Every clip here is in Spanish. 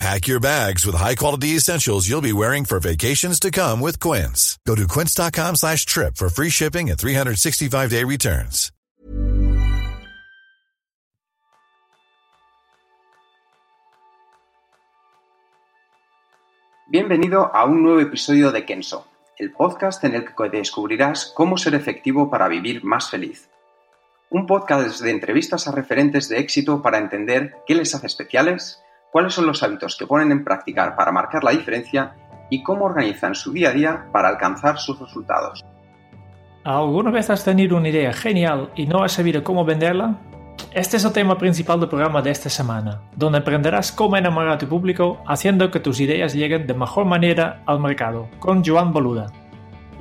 Pack your bags with high-quality essentials you'll be wearing for vacations to come with Quince. Go to quince.com slash trip for free shipping and 365-day returns. Bienvenido a un nuevo episodio de Kenso, el podcast en el que descubrirás cómo ser efectivo para vivir más feliz. Un podcast de entrevistas a referentes de éxito para entender qué les hace especiales, cuáles son los hábitos que ponen en práctica para marcar la diferencia y cómo organizan su día a día para alcanzar sus resultados. ¿Alguna vez has tenido una idea genial y no has sabido cómo venderla? Este es el tema principal del programa de esta semana, donde aprenderás cómo enamorar a tu público haciendo que tus ideas lleguen de mejor manera al mercado, con Joan Boluda.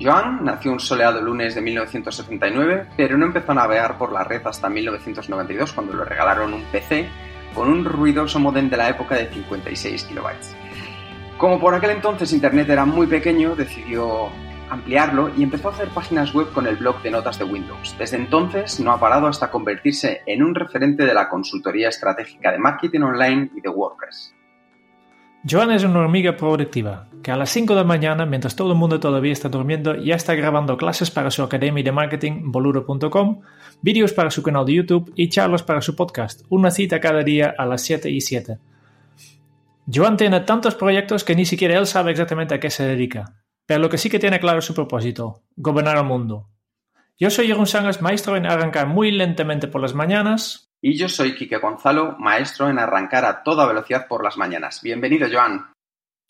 Joan nació un soleado lunes de 1979, pero no empezó a navegar por la red hasta 1992 cuando le regalaron un PC con un ruidoso modem de la época de 56 kilobytes. Como por aquel entonces Internet era muy pequeño, decidió ampliarlo y empezó a hacer páginas web con el blog de notas de Windows. Desde entonces no ha parado hasta convertirse en un referente de la consultoría estratégica de marketing online y de WordPress. Joan es una hormiga productiva, que a las 5 de la mañana, mientras todo el mundo todavía está durmiendo, ya está grabando clases para su academia de marketing, boludo.com, vídeos para su canal de YouTube y charlas para su podcast, una cita cada día a las 7 y 7. Joan tiene tantos proyectos que ni siquiera él sabe exactamente a qué se dedica, pero lo que sí que tiene claro es su propósito, gobernar el mundo. Yo soy Jeroen Sangas, maestro en arrancar muy lentamente por las mañanas. Y yo soy Quique Gonzalo, maestro en arrancar a toda velocidad por las mañanas. Bienvenido, Joan.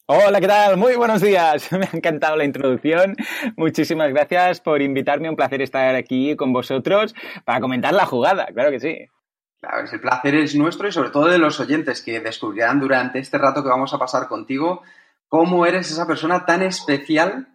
Hola, ¿qué tal? Muy buenos días. Me ha encantado la introducción. Muchísimas gracias por invitarme. Un placer estar aquí con vosotros para comentar la jugada. Claro que sí. Claro, el placer es nuestro y sobre todo de los oyentes que descubrirán durante este rato que vamos a pasar contigo cómo eres esa persona tan especial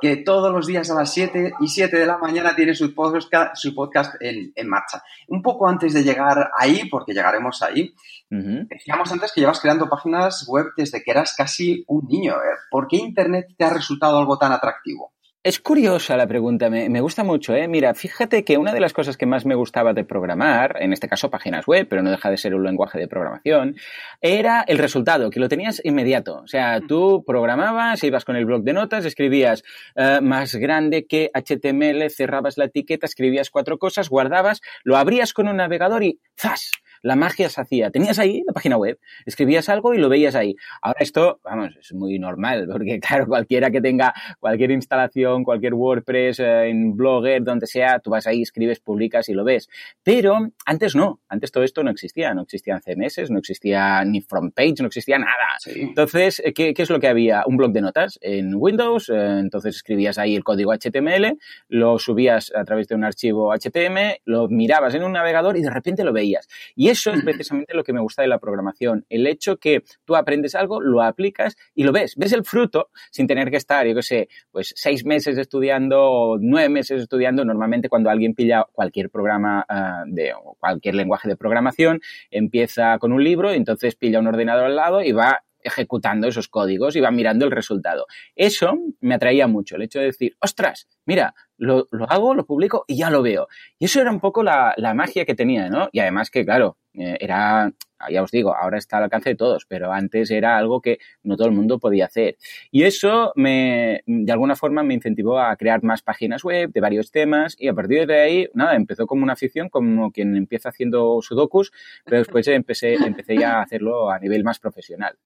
que todos los días a las 7 y 7 de la mañana tiene su podcast, su podcast en, marcha. Un poco antes de llegar ahí, porque llegaremos ahí, decíamos antes que llevas creando páginas web desde que eras casi un niño. ¿eh? ¿Por qué Internet te ha resultado algo tan atractivo? Es curiosa la pregunta, me, gusta mucho. ¿eh? Mira, fíjate que una de las cosas que más me gustaba de programar, en este caso páginas web, pero no deja de ser un lenguaje de programación, era el resultado, que lo tenías inmediato. O sea, tú programabas, ibas con el blog de notas, escribías eh, más grande que HTML, cerrabas la etiqueta, escribías cuatro cosas, guardabas, lo abrías con un navegador y ¡zas! La magia se hacía. Tenías ahí la página web, escribías algo y lo veías ahí. Ahora esto, vamos, es muy normal, porque claro, cualquiera que tenga cualquier instalación, cualquier WordPress, eh, en Blogger, donde sea, tú vas ahí, escribes, publicas y lo ves. Pero antes no, antes todo esto no existía, no existían CMS, no existía ni front page, no existía nada. Entonces, eh, ¿qué, es lo que había? Un blog de notas en Windows, eh, entonces escribías ahí el código HTML, lo subías a través de un archivo HTML, lo mirabas en un navegador y de repente lo veías. Y eso es precisamente lo que me gusta de la programación, el hecho que tú aprendes algo, lo aplicas y lo ves, ves el fruto sin tener que estar, yo qué sé, pues seis meses estudiando o nueve meses estudiando. Normalmente cuando alguien pilla cualquier programa uh, de o cualquier lenguaje de programación, empieza con un libro, entonces pilla un ordenador al lado y va ejecutando esos códigos y va mirando el resultado. Eso me atraía mucho, el hecho de decir, ostras, mira, lo, hago, lo publico y ya lo veo. Y eso era un poco la, magia que tenía, ¿no? Y además que, claro, eh, era, ya os digo, ahora está al alcance de todos, pero antes era algo que no todo el mundo podía hacer. Y eso me, de alguna forma me incentivó a crear más páginas web de varios temas y a partir de ahí, nada, empezó como una afición, como quien empieza haciendo sudokus, pero después empecé, empecé ya a hacerlo a nivel más profesional.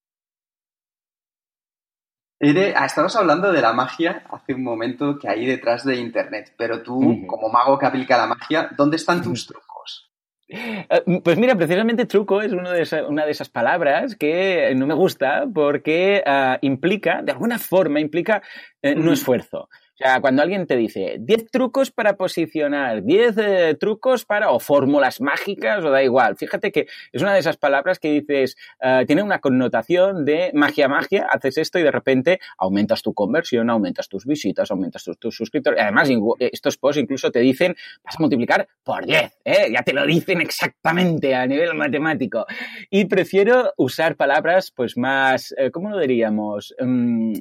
Ah, estabas hablando de la magia hace un momento que hay detrás de Internet, pero tú, como mago que aplica la magia, ¿dónde están tus trucos? Eh, pues mira, precisamente truco es una de esas palabras que no me gusta porque ah, implica, de alguna forma, implica eh, no esfuerzo. O sea, cuando alguien te dice 10 trucos para posicionar, 10 eh, trucos para, o fórmulas mágicas, o da igual. Fíjate que es una de esas palabras que dices, uh, tiene una connotación de magia, magia, haces esto y de repente aumentas tu conversión, aumentas tus visitas, aumentas tus, tus suscriptores. Además, estos posts incluso te dicen, vas a multiplicar por 10, ¿eh? ya te lo dicen exactamente a nivel matemático. Y prefiero usar palabras pues más, eh, ¿cómo lo diríamos? Um,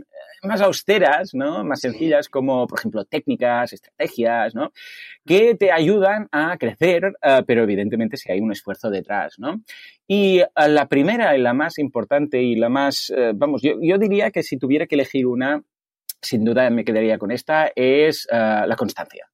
más austeras, ¿no? Más sencillas como, por ejemplo, técnicas, estrategias, ¿no? Que te ayudan a crecer, uh, pero evidentemente si hay un esfuerzo detrás, ¿no? Y uh, la primera y la más importante y la más, uh, vamos, yo, yo, diría que si tuviera que elegir una, sin duda me quedaría con esta, es la constancia.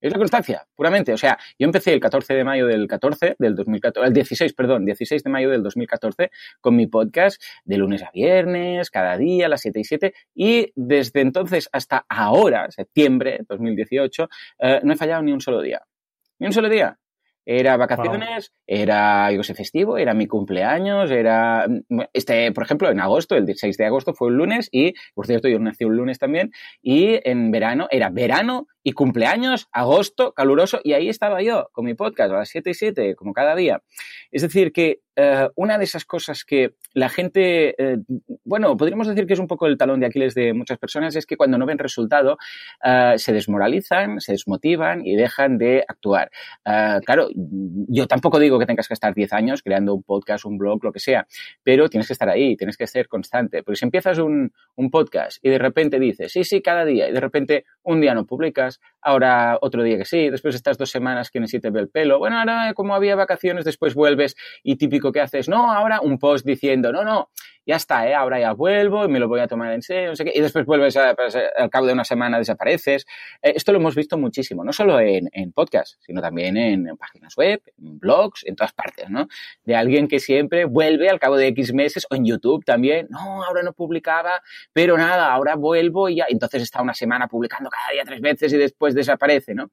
Es la constancia, puramente. O sea, yo empecé el 14 de mayo del 14, del 2014, el 16, perdón, 16 de mayo del 2014 con mi podcast de lunes a viernes, cada día, a las 7 y 7. Y desde entonces hasta ahora, septiembre 2018, eh, no he fallado ni un solo día. Ni un solo día. Era vacaciones, wow. era, yo sé, festivo, era mi cumpleaños, era, este, por ejemplo, en agosto, el 16 de agosto fue un lunes y, por cierto, yo nací un lunes también, y en verano, era verano y cumpleaños, agosto, caluroso, y ahí estaba yo con mi podcast a las 7 y 7, como cada día. Es decir, que uh, una de esas cosas que la gente, uh, bueno, podríamos decir que es un poco el talón de Aquiles de muchas personas, es que cuando no ven resultado uh, se desmoralizan, se desmotivan y dejan de actuar. claro, yo tampoco digo que tengas que estar 10 años creando un podcast, un blog, lo que sea, pero tienes que estar ahí, tienes que ser constante. Porque si empiezas un, un podcast y de repente dices, sí, sí, cada día, y de repente un día no publicas, ahora otro día que sí, después estas dos semanas que necesites ver el pelo, bueno, ahora como había vacaciones, después vuelves y típico que haces, no, ahora un post diciendo, no, no, ya está, ¿eh? ahora ya vuelvo y me lo voy a tomar en serio, no sé qué, y después vuelves a, pues, al cabo de una semana desapareces. Eh, esto lo hemos visto muchísimo, no solo en, en podcast, sino también en, páginas web, blogs, en todas partes, ¿no? De alguien que siempre vuelve al cabo de X meses o en YouTube también, no, ahora no publicaba, pero nada, ahora vuelvo y ya, entonces está una semana publicando cada día tres veces y después desaparece, ¿no?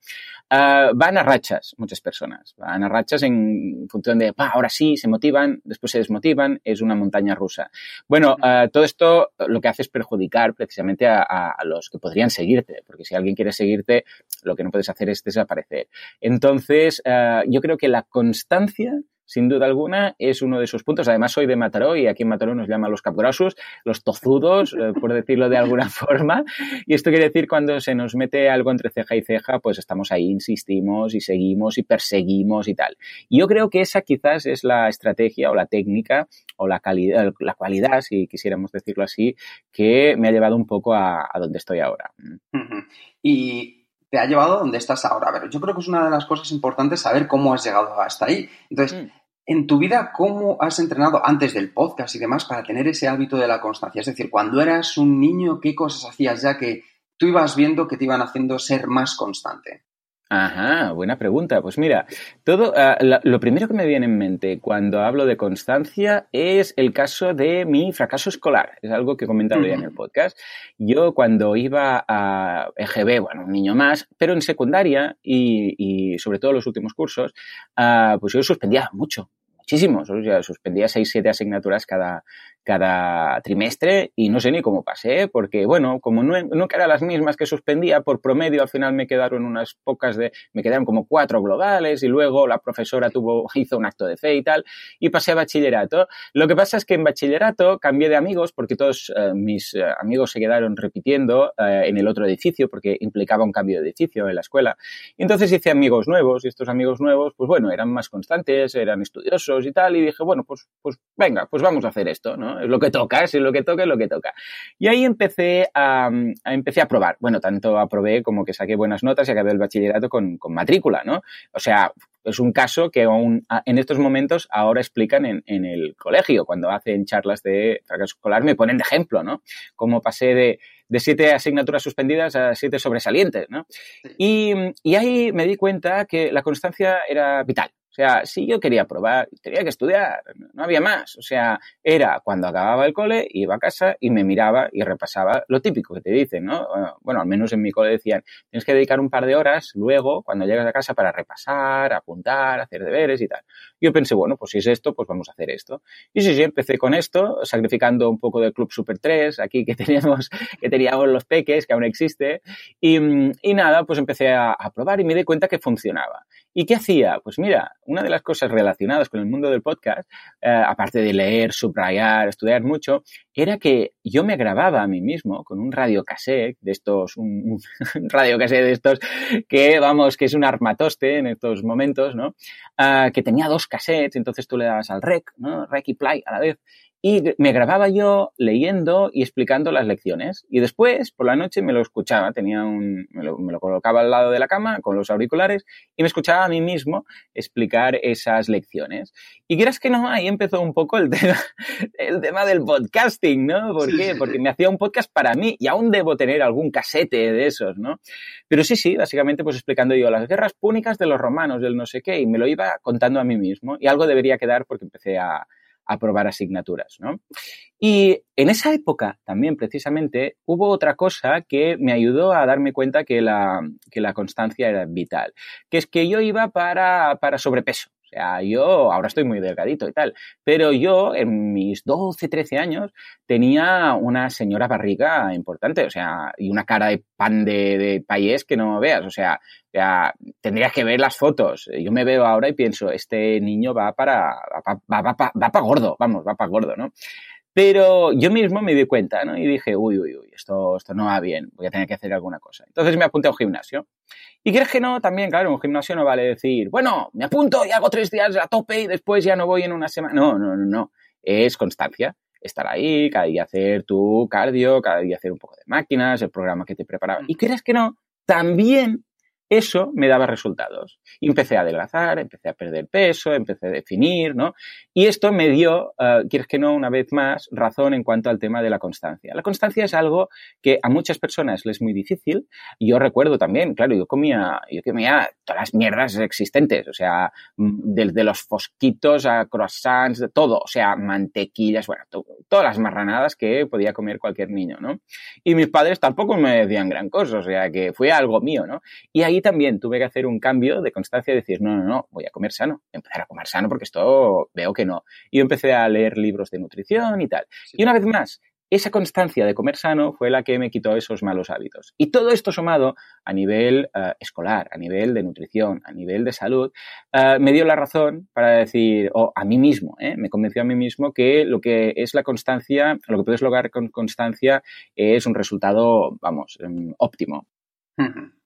Uh, van a rachas muchas personas, van a rachas en función de, bah, ahora sí, se motivan, después se desmotivan, es una montaña rusa. Bueno, uh, todo esto lo que hace es perjudicar precisamente a, a, los que podrían seguirte, porque si alguien quiere seguirte, lo que no puedes hacer es desaparecer. Entonces, uh, yo creo que la constancia sin duda alguna, es uno de esos puntos. Además, soy de Mataró y aquí en Mataró nos llaman los capgrosos, los tozudos, eh, por decirlo de alguna forma. Y esto quiere decir cuando se nos mete algo entre ceja y ceja, pues estamos ahí, insistimos y seguimos y perseguimos y tal. Y yo creo que esa quizás es la estrategia o la técnica o la calidad, la cualidad, si quisiéramos decirlo así, que me ha llevado un poco a, a donde estoy ahora. Y te ha llevado a donde estás ahora. Pero yo creo que es una de las cosas importantes saber cómo has llegado hasta ahí. Entonces, mm. en tu vida, ¿cómo has entrenado antes del podcast y demás para tener ese hábito de la constancia? Es decir, cuando eras un niño, ¿qué cosas hacías ya que tú ibas viendo que te iban haciendo ser más constante? Ajá, buena pregunta. Pues mira, todo uh, la, lo primero que me viene en mente cuando hablo de constancia es el caso de mi fracaso escolar. Es algo que he comentado uh -huh. ya en el podcast. Yo cuando iba a EGB, bueno, un niño más, pero en secundaria y, y sobre todo los últimos cursos, uh, pues yo suspendía mucho, muchísimos. O sea, suspendía seis, siete asignaturas cada, cada trimestre y no sé ni cómo pasé, porque bueno, como no, nunca eran las mismas que suspendía, por promedio al final me quedaron unas pocas de, me quedaron como cuatro globales y luego la profesora tuvo, hizo un acto de fe y tal, y pasé a bachillerato. Lo que pasa es que en bachillerato cambié de amigos porque todos eh, mis eh, amigos se quedaron repitiendo eh, en el otro edificio porque implicaba un cambio de edificio en la escuela. Y entonces hice amigos nuevos y estos amigos nuevos, pues bueno, eran más constantes, eran estudiosos y tal, y dije, bueno, pues, pues venga, pues vamos a hacer esto, ¿no? Es lo que toca, si es lo que toca, es lo que toca. Y ahí empecé a, a, empecé a probar. Bueno, tanto aprobé como que saqué buenas notas y acabé el bachillerato con, con matrícula, ¿no? O sea, es un caso que aún en estos momentos ahora explican en, en, el colegio, cuando hacen charlas de fracaso escolar, me ponen de ejemplo, ¿no? Cómo pasé de, de siete asignaturas suspendidas a siete sobresalientes, ¿no? Y, y ahí me di cuenta que la constancia era vital. Sea, si yo quería probar, tenía que estudiar, no había más. O sea, era cuando acababa el cole, iba a casa y me miraba y repasaba lo típico que te dicen, ¿no? Bueno, al menos en mi cole decían, tienes que dedicar un par de horas luego, cuando llegas a casa, para repasar, apuntar, hacer deberes y tal. Yo pensé, bueno, pues si es esto, pues vamos a hacer esto. Y sí, sí, empecé con esto, sacrificando un poco del Club Super 3, aquí que teníamos, que teníamos los peques, que aún existe. Y, nada, pues empecé a probar y me di cuenta que funcionaba. ¿Y qué hacía? Pues mira, una de las cosas relacionadas con el mundo del podcast, eh, aparte de leer, subrayar, estudiar mucho, era que yo me grababa a mí mismo con un radiocassette de estos, un, un radiocassette de estos que, vamos, que es un armatoste en estos momentos, ¿no? Uh, que tenía dos cassettes, entonces tú le dabas al rec, ¿no? Rec y play a la vez. Y me grababa yo leyendo y explicando las lecciones. Y después, por la noche, me lo escuchaba. Tenía un, me lo, me lo, colocaba al lado de la cama con los auriculares y me escuchaba a mí mismo explicar esas lecciones. Y quieras que no, ahí empezó un poco el tema, el tema del podcasting, ¿no? ¿Por qué? Porque me hacía un podcast para mí y aún debo tener algún casete de esos, ¿no? Pero sí, sí, básicamente pues explicando yo las guerras púnicas de los romanos, del no sé qué, y me lo iba contando a mí mismo. Y algo debería quedar porque empecé a aprobar asignaturas, ¿no? Y en esa época también precisamente hubo otra cosa que me ayudó a darme cuenta que la, que la constancia era vital, que es que yo iba para, para sobrepeso. O sea, yo ahora estoy muy delgadito y tal, pero yo en mis 12, 13 años tenía una señora barriga importante, o sea, y una cara de pan de, payés que no veas, o sea, ya tendrías que ver las fotos. Yo me veo ahora y pienso, este niño va para, va para gordo, vamos, va para gordo, ¿no? Pero yo mismo me di cuenta, ¿no? Y dije, uy, uy, uy, esto, esto no va bien, voy a tener que hacer alguna cosa. Entonces me apunté a un gimnasio. Y crees que no, también, claro, un gimnasio no vale decir, bueno, me apunto y hago tres días a tope y después ya no voy en una semana. No, no, no, no. Es constancia. Estar ahí, cada día hacer tu cardio, cada día hacer un poco de máquinas, el programa que te preparaba. Y crees que no, también eso me daba resultados. Empecé a adelgazar, empecé a perder peso, empecé a definir, ¿no? Y esto me dio, uh, quieres que no, una vez más, razón en cuanto al tema de la constancia. La constancia es algo que a muchas personas les es muy difícil. Yo recuerdo también, claro, yo comía, yo comía todas las mierdas existentes, o sea, desde los fosquitos a croissants, de todo, o sea, mantequillas, bueno, todas las marranadas que podía comer cualquier niño, ¿no? Y mis padres tampoco me decían gran cosa, o sea, que fue algo mío, ¿no? Y ahí también tuve que hacer un cambio de constancia y decir, no, no, no, voy a comer sano, empezar a comer sano porque esto veo que no. Y yo empecé a leer libros de nutrición y tal. Sí. Y una vez más, esa constancia de comer sano fue la que me quitó esos malos hábitos. Y todo esto sumado a nivel uh, escolar, a nivel de nutrición, a nivel de salud, uh, me dio la razón para decir, o a mí mismo, ¿eh? me convenció a mí mismo que lo que es la constancia, lo que puedes lograr con constancia es un resultado, vamos, um, óptimo. Uh -huh.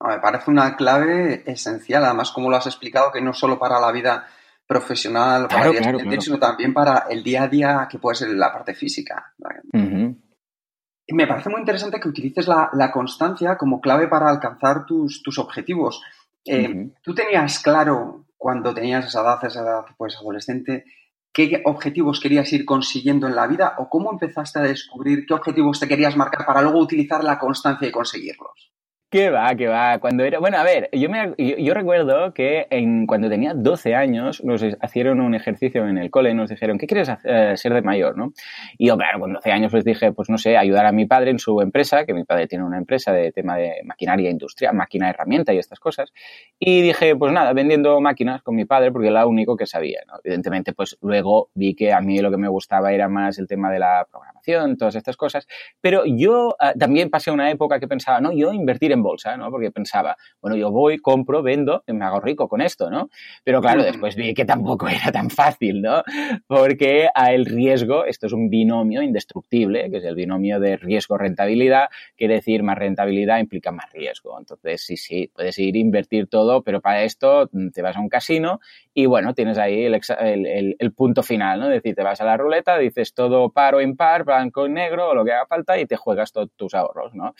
Me parece una clave esencial, además, como lo has explicado, que no solo para la vida profesional, para claro, el claro, claro. sino también para el día a día que puede ser la parte física. Uh -huh. Me parece muy interesante que utilices la, la constancia como clave para alcanzar tus, tus objetivos. Eh, uh -huh. ¿Tú tenías claro cuando tenías esa edad, esa edad pues, adolescente, qué objetivos querías ir consiguiendo en la vida o cómo empezaste a descubrir qué objetivos te querías marcar para luego utilizar la constancia y conseguirlos? ¿Qué va, qué va? Cuando era, bueno, a ver, yo, me, yo, yo recuerdo que en, cuando tenía 12 años nos hicieron un ejercicio en el cole, nos dijeron, ¿qué quieres hacer, ser de mayor, no? Y yo, claro, con 12 años pues dije, pues no sé, ayudar a mi padre en su empresa, que mi padre tiene una empresa de tema de maquinaria industrial, máquina herramienta y estas cosas. Y dije, pues nada, vendiendo máquinas con mi padre porque era lo único que sabía, ¿no? Evidentemente, pues luego vi que a mí lo que me gustaba era más el tema de la programación, todas estas cosas. Pero yo uh, también pasé una época que pensaba, no, yo invertir en bolsa, ¿no? Porque pensaba, bueno, yo voy, compro, vendo, y me hago rico con esto, ¿no? Pero claro, después vi que tampoco era tan fácil, ¿no? Porque a el riesgo, esto es un binomio indestructible, que es el binomio de riesgo-rentabilidad, quiere decir más rentabilidad implica más riesgo. Entonces, sí, sí, puedes ir a invertir todo, pero para esto te vas a un casino y bueno, tienes ahí el, el, el, el punto final, ¿no? Es decir, te vas a la ruleta, dices todo par o impar, blanco y negro, o lo que haga falta, y te juegas todos tus ahorros, ¿no?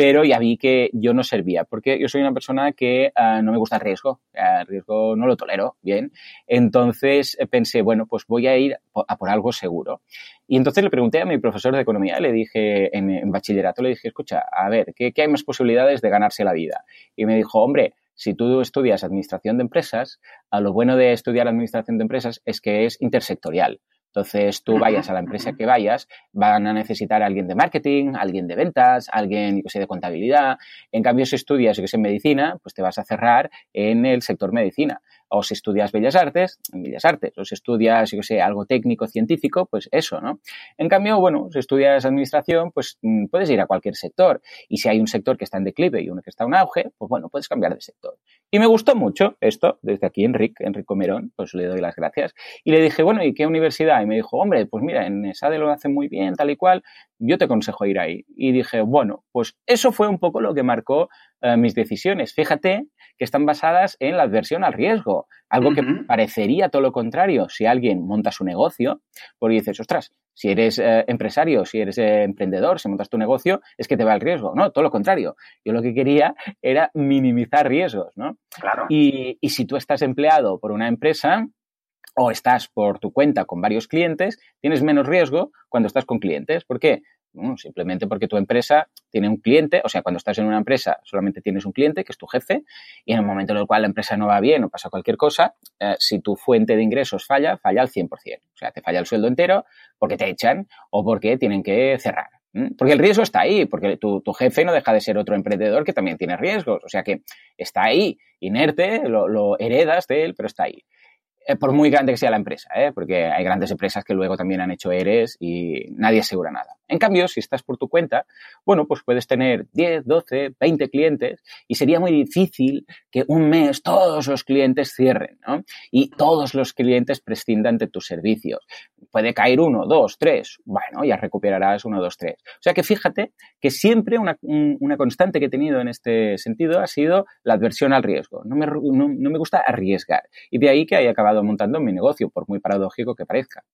Pero ya vi que yo no servía, porque yo soy una persona que uh, no me gusta el riesgo, el riesgo no lo tolero bien. Entonces pensé, bueno, pues voy a ir a por algo seguro. Y entonces le pregunté a mi profesor de economía, le dije en, en bachillerato, le dije, escucha, a ver, ¿qué, ¿qué hay más posibilidades de ganarse la vida? Y me dijo, hombre, si tú estudias administración de empresas, a lo bueno de estudiar administración de empresas es que es intersectorial. Entonces, tú vayas a la empresa que vayas, van a necesitar a alguien de marketing, alguien de ventas, alguien, yo sé, de contabilidad. En cambio, si estudias, yo que sé, medicina, pues te vas a cerrar en el sector medicina o si estudias Bellas Artes, en Bellas Artes, o si estudias, yo sé, algo técnico, científico, pues eso, ¿no? En cambio, bueno, si estudias administración, pues mm, puedes ir a cualquier sector. Y si hay un sector que está en declive y uno que está en auge, pues bueno, puedes cambiar de sector. Y me gustó mucho esto, desde aquí Enrique, Enrico Merón, pues le doy las gracias. Y le dije, bueno, ¿y qué universidad? Y me dijo, hombre, pues mira, en ESADE lo hacen muy bien, tal y cual, yo te aconsejo ir ahí. Y dije, bueno, pues eso fue un poco lo que marcó eh, mis decisiones. Fíjate que están basadas en la adversión al riesgo, algo que parecería todo lo contrario si alguien monta su negocio, porque dices, ostras, si eres eh, empresario, si eres eh, emprendedor, si montas tu negocio, es que te va el riesgo. No, todo lo contrario. Yo lo que quería era minimizar riesgos, ¿no? Claro. Y, y si tú estás empleado por una empresa, o estás por tu cuenta con varios clientes, tienes menos riesgo cuando estás con clientes. ¿Por qué? Simplemente porque tu empresa tiene un cliente, o sea, cuando estás en una empresa solamente tienes un cliente, que es tu jefe, y en el momento en el cual la empresa no va bien o pasa cualquier cosa, eh, si tu fuente de ingresos falla, falla al 100%. O sea, te falla el sueldo entero porque te echan o porque tienen que cerrar. Porque el riesgo está ahí, porque tu, jefe no deja de ser otro emprendedor que también tiene riesgos. O sea que está ahí, inerte, lo, lo heredas de él, pero está ahí. Eh, por muy grande que sea la empresa, ¿eh? porque hay grandes empresas que luego también han hecho ERES y nadie asegura nada. En cambio, si estás por tu cuenta, bueno, pues puedes tener 10, 12, 20 clientes y sería muy difícil que un mes todos los clientes cierren, ¿no? Y todos los clientes prescindan de tus servicios. Puede caer uno, dos, tres, bueno, ya recuperarás uno, dos, tres. O sea que fíjate que siempre una, una constante que he tenido en este sentido ha sido la adversión al riesgo. No me, no, no me gusta arriesgar. Y de ahí que haya acabado montando mi negocio, por muy paradójico que parezca.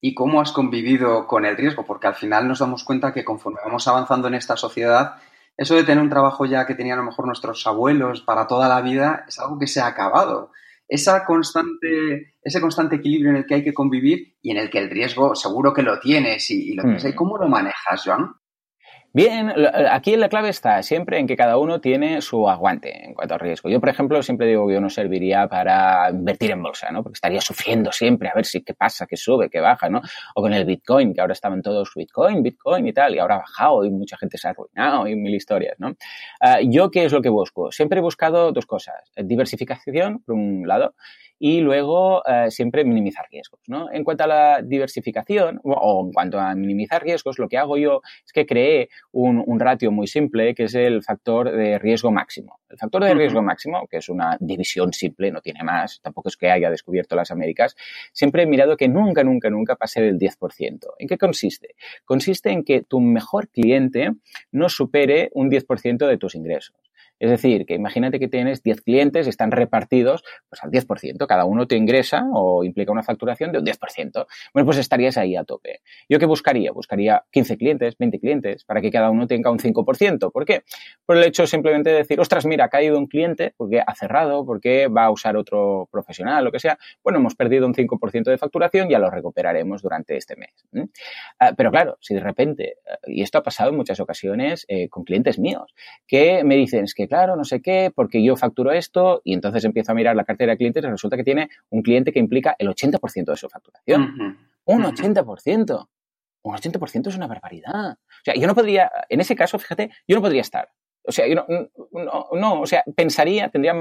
¿Y cómo has convivido con el riesgo? Porque al final nos damos cuenta que conforme vamos avanzando en esta sociedad, eso de tener un trabajo ya que tenían a lo mejor nuestros abuelos para toda la vida es algo que se ha acabado. Esa constante, ese constante equilibrio en el que hay que convivir y en el que el riesgo seguro que lo tienes y, lo tienes ¿Cómo lo manejas, Joan? Bien, aquí la clave está siempre en que cada uno tiene su aguante en cuanto al riesgo. Yo, por ejemplo, siempre digo que yo no serviría para invertir en bolsa, ¿no? Porque estaría sufriendo siempre a ver si qué pasa, qué sube, qué baja, ¿no? O con el Bitcoin, que ahora estaban todos Bitcoin, Bitcoin y tal, y ahora ha bajado y mucha gente se ha arruinado y mil historias, ¿no? Ah, yo, ¿qué es lo que busco? Siempre he buscado dos cosas. Diversificación, por un lado, y luego eh, siempre minimizar riesgos. ¿no? En cuanto a la diversificación o en cuanto a minimizar riesgos, lo que hago yo es que creé un, un ratio muy simple que es el factor de riesgo máximo. El factor de riesgo máximo, que es una división simple, no tiene más, tampoco es que haya descubierto las Américas, siempre he mirado que nunca, nunca, nunca pase del 10%. ¿En qué consiste? Consiste en que tu mejor cliente no supere un 10% de tus ingresos. Es decir, que imagínate que tienes 10 clientes, están repartidos pues al 10%, cada uno te ingresa o implica una facturación de un 10%. Bueno, pues estarías ahí a tope. ¿Yo qué buscaría? Buscaría 15 clientes, 20 clientes, para que cada uno tenga un 5%. ¿Por qué? Por el hecho simplemente de decir, ostras, mira, ha caído un cliente porque ha cerrado, porque va a usar otro profesional, lo que sea. Bueno, hemos perdido un 5% de facturación, ya lo recuperaremos durante este mes. Ah, pero claro, si de repente, y esto ha pasado en muchas ocasiones eh, con clientes míos, que me dicen, que claro, no sé qué, porque yo facturo esto y entonces empiezo a mirar la cartera de clientes y resulta que tiene un cliente que implica el 80% de su facturación. Un 80%. Un 80% es una barbaridad. O sea, yo no podría, en ese caso, fíjate, yo no podría estar. O sea, yo no, no, o sea, pensaría, tendría,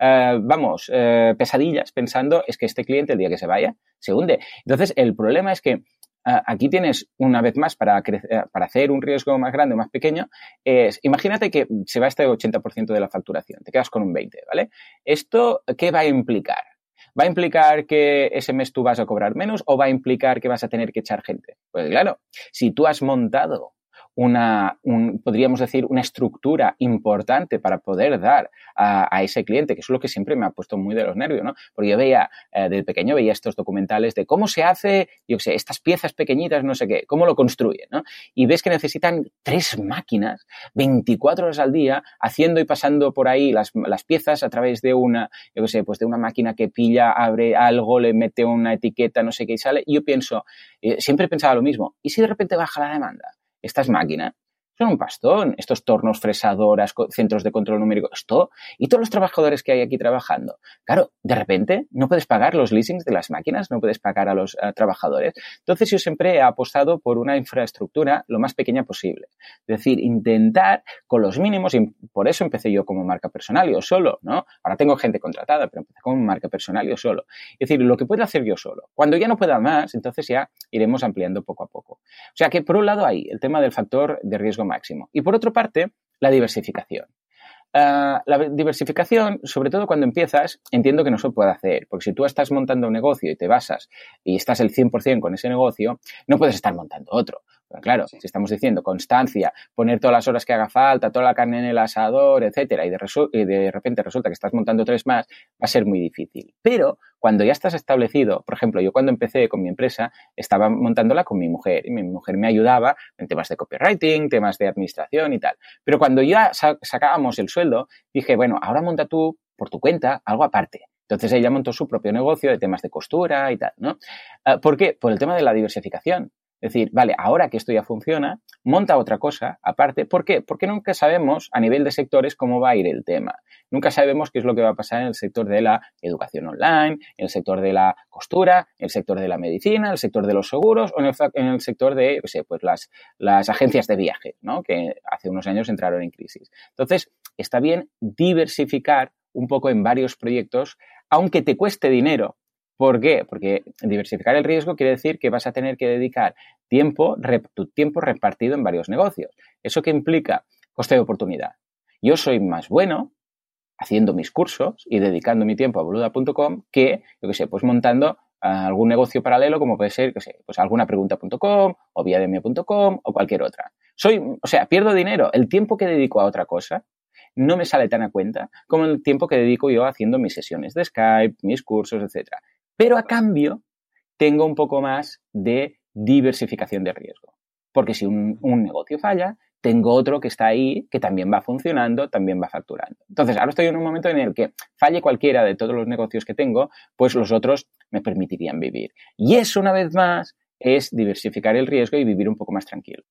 eh, vamos, eh, pesadillas pensando, es que este cliente el día que se vaya, se hunde. Entonces, el problema es que aquí tienes una vez más para, eh, para hacer un riesgo más grande o más pequeño, imagínate que se va este 80% de la facturación, te quedas con un 20%, ¿vale? ¿Esto qué va a implicar? ¿Va a implicar que ese mes tú vas a cobrar menos o va a implicar que vas a tener que echar gente? Pues claro, si tú has montado una, podríamos decir, una estructura importante para poder dar a, ese cliente, que es lo que siempre me ha puesto muy de los nervios, ¿no? Porque yo veía, eh, pequeño veía estos documentales de cómo se hace, yo sé, estas piezas pequeñitas, no sé qué, cómo lo construyen, ¿no? Y ves que necesitan tres máquinas 24 horas al día haciendo y pasando por ahí las, las piezas a través de una, yo qué sé, pues de una máquina que pilla, abre algo, le mete una etiqueta, no sé qué y sale. Y yo pienso, eh, siempre pensaba lo mismo, ¿y si de repente baja la demanda? Estas máquinas son un pastón. Estos tornos, fresadoras, centros de control numérico, esto. Y todos los trabajadores que hay aquí trabajando. Claro, de repente no puedes pagar los leasings de las máquinas, no puedes pagar a los trabajadores. Entonces yo siempre he apostado por una infraestructura lo más pequeña posible. Es decir, intentar con los mínimos, y por eso empecé yo como marca personal, yo solo, ¿no? Ahora tengo gente contratada, pero empecé como marca personal yo solo. Es decir, lo que puedo hacer yo solo. Cuando ya no pueda más, entonces ya iremos ampliando poco a poco. O sea que por un lado hay el tema del factor de riesgo máximo. Y por otra parte, la diversificación. Ah, la diversificación, sobre todo cuando empiezas, entiendo que no se puede hacer, porque si tú estás montando un negocio y te basas y estás el 100% con ese negocio, no puedes estar montando otro. Claro, si estamos diciendo constancia, poner todas las horas que haga falta, toda la carne en el asador, etcétera, y de, y de repente resulta que estás montando tres más, va a ser muy difícil. Pero cuando ya estás establecido, por ejemplo, yo cuando empecé con mi empresa, estaba montándola con mi mujer y mi mujer me ayudaba en temas de copywriting, temas de administración y tal. Pero cuando ya sacábamos el sueldo, dije, bueno, ahora monta tú por tu cuenta algo aparte. Entonces ella montó su propio negocio de temas de costura y tal, ¿no? Ah, ¿Por qué? Por el tema de la diversificación. Decir, vale, ahora que esto ya funciona, monta otra cosa aparte. ¿Por qué? Porque nunca sabemos a nivel de sectores cómo va a ir el tema. Nunca sabemos qué es lo que va a pasar en el sector de la educación online, en el sector de la costura, en el sector de la medicina, en el sector de los seguros o en el, sector de, pues las, las agencias de viaje, ¿no? Que hace unos años entraron en crisis. Entonces, está bien diversificar un poco en varios proyectos, aunque te cueste dinero, ¿Por qué? Porque diversificar el riesgo quiere decir que vas a tener que dedicar tiempo, tu tiempo repartido en varios negocios. ¿Eso qué implica? Coste de oportunidad. Yo soy más bueno haciendo mis cursos y dedicando mi tiempo a boluda.com que, yo qué sé, pues montando algún negocio paralelo como puede ser, qué sé, pues alguna pregunta.com o viademia.com o cualquier otra. Soy, o sea, pierdo dinero. El tiempo que dedico a otra cosa no me sale tan a cuenta como el tiempo que dedico yo haciendo mis sesiones de Skype, mis cursos, etcétera pero a cambio tengo un poco más de diversificación de riesgo. Porque si un, negocio falla, tengo otro que está ahí, que también va funcionando, también va facturando. Entonces, ahora estoy en un momento en el que falle cualquiera de todos los negocios que tengo, pues los otros me permitirían vivir. Y eso, una vez más, es diversificar el riesgo y vivir un poco más tranquilo.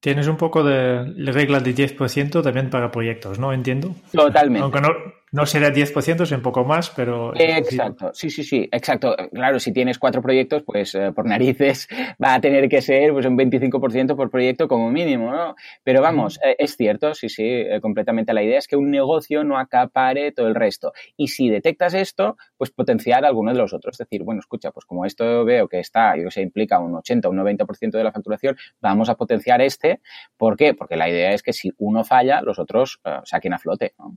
Tienes un poco de regla de 10% también para proyectos, ¿no? Entiendo. Totalmente. Aunque no, no será 10%, es un poco más, pero... Exacto, sí, sí, sí, exacto. Claro, si tienes cuatro proyectos, pues eh, por narices va a tener que ser pues, un 25% por proyecto como mínimo, ¿no? Pero vamos, eh, es cierto, sí, sí, eh, completamente. La idea es que un negocio no acapare todo el resto. Y si detectas esto, pues potenciar alguno de los otros. Es decir, bueno, escucha, pues como esto veo que está, yo sé, implica un 80, un 90% de la facturación, vamos a potenciar este. ¿Por qué? Porque la idea es que si uno falla, los otros saquen a flote, ¿no?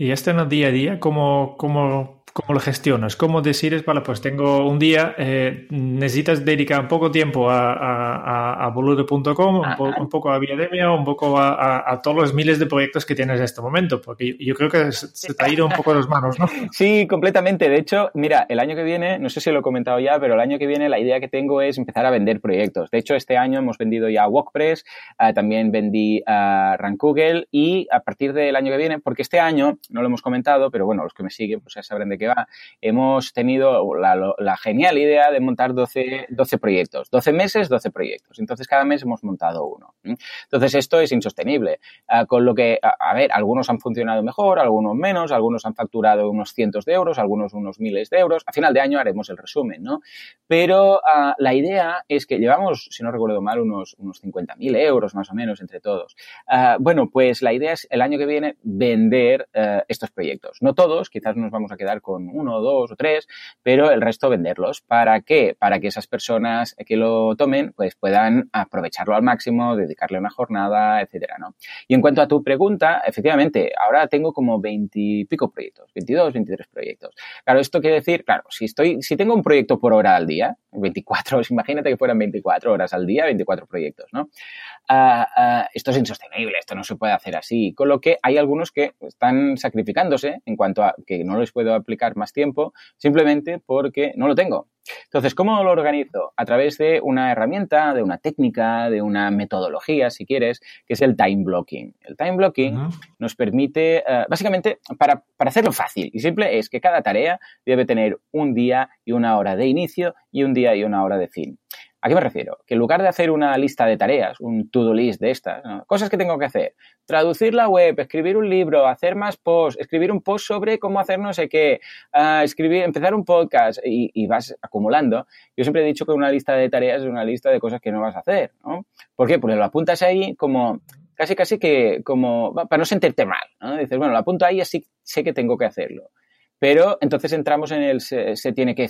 Y esto en el día a día, ¿cómo, cómo ¿Cómo lo gestionas? ¿Cómo decides, vale, pues tengo un día, eh, necesitas dedicar un poco tiempo a, a, a boludo.com, un, poco a Viademia, un poco a, todos los miles de proyectos que tienes en este momento? Porque yo, creo que se te ha ido un poco de las manos, ¿no? Sí, completamente. De hecho, mira, el año que viene, no sé si lo he comentado ya, pero el año que viene la idea que tengo es empezar a vender proyectos. De hecho, este año hemos vendido ya WordPress, eh, también vendí a Google y a partir del año que viene, porque este año, no lo hemos comentado, pero bueno, los que me siguen pues ya sabrán de que va, hemos tenido la, genial idea de montar 12, 12 proyectos. 12 meses, 12 proyectos. Entonces, cada mes hemos montado uno. Entonces, esto es insostenible. Ah, con lo que, a, ver, algunos han funcionado mejor, algunos menos, algunos han facturado unos cientos de euros, algunos unos miles de euros. A final de año haremos el resumen, ¿no? Pero ah, la idea es que llevamos, si no recuerdo mal, unos, unos 50.000 euros más o menos entre todos. Ah, bueno, pues la idea es el año que viene vender eh, estos proyectos. No todos, quizás nos vamos a quedar con uno, dos o tres, pero el resto venderlos. ¿Para qué? Para que esas personas que lo tomen pues puedan aprovecharlo al máximo, dedicarle una jornada, etcétera, ¿no? Y en cuanto a tu pregunta, efectivamente, ahora tengo como veintipico proyectos, 22, 23 proyectos. Claro, esto quiere decir, claro, si estoy, si tengo un proyecto por hora al día, 24, imagínate que fueran 24 horas al día, 24 proyectos, ¿no? Ah, ah, esto es insostenible, esto no se puede hacer así. Con lo que hay algunos que están sacrificándose en cuanto a que no les puedo aplicar más tiempo simplemente porque no lo tengo. Entonces, ¿cómo lo organizo? A través de una herramienta, de una técnica, de una metodología, si quieres, que es el time blocking. El time blocking nos permite, eh, básicamente, para, para hacerlo fácil y simple, es que cada tarea debe tener un día y una hora de inicio y un día y una hora de fin. ¿A qué me refiero? Que en lugar de hacer una lista de tareas, un to-do list de estas, cosas que tengo que hacer, traducir la web, escribir un libro, hacer más posts, escribir un post sobre cómo hacer no sé qué, uh, escribir, empezar un podcast y, y, vas acumulando. Yo siempre he dicho que una lista de tareas es una lista de cosas que no vas a hacer, ¿no? ¿Por qué? Porque lo apuntas ahí como casi casi que como para no sentirte mal, ¿no? Dices, bueno, lo apunto ahí así sé que tengo que hacerlo. Pero entonces entramos en el se, tiene que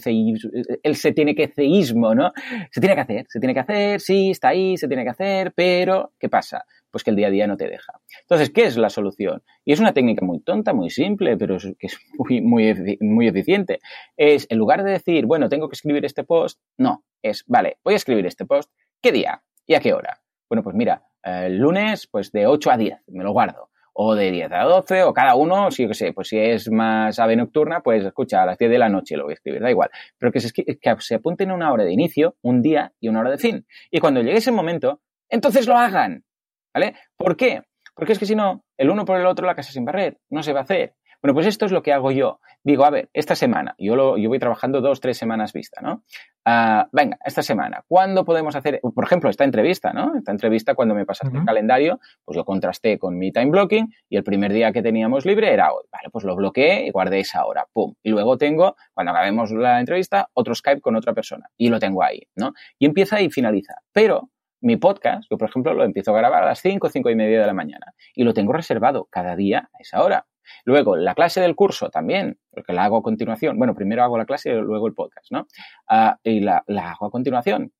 el se tiene que ceísmo, ¿no? Se tiene que hacer, se tiene que hacer, sí, está ahí, se tiene que hacer, pero ¿qué pasa? Pues que el día a día no te deja. Entonces, ¿qué es la solución? Y es una técnica muy tonta, muy simple, pero que es muy, muy, muy eficiente. Es, en lugar de decir, bueno, tengo que escribir este post, no, es, vale, voy a escribir este post, ¿qué día? ¿Y a qué hora? Bueno, pues mira, el lunes, pues de 8 a 10, me lo guardo o de 10 a 12, o cada uno, si yo sé, pues si es más ave nocturna, pues escucha, a las 10 de la noche lo voy a escribir, da igual. Pero que se, que se apunten una hora de inicio, un día y una hora de fin. Y cuando llegue ese momento, entonces lo hagan. ¿Vale? ¿Por qué? Porque es que si no, el uno por el otro la casa sin barrer, no se va a hacer. Bueno, pues esto es lo que hago yo. Digo, a ver, esta semana, yo, lo, yo voy trabajando dos, tres semanas vista, ¿no? Uh, venga, esta semana, ¿cuándo podemos hacer, por ejemplo, esta entrevista, ¿no? Esta entrevista, cuando me pasaste uh -huh. el calendario, pues yo contrasté con mi time blocking y el primer día que teníamos libre era hoy. Vale, pues lo bloqueé y guardé esa hora, pum. Y luego tengo, cuando acabemos la entrevista, otro Skype con otra persona y lo tengo ahí, ¿no? Y empieza y finaliza. Pero mi podcast, yo por ejemplo lo empiezo a grabar a las 5, 5 y media de la mañana y lo tengo reservado cada día a esa hora. Luego, la clase del curso también, porque la hago a continuación. Bueno, primero hago la clase y luego el podcast, ¿no? Uh, y la, la, hago a continuación.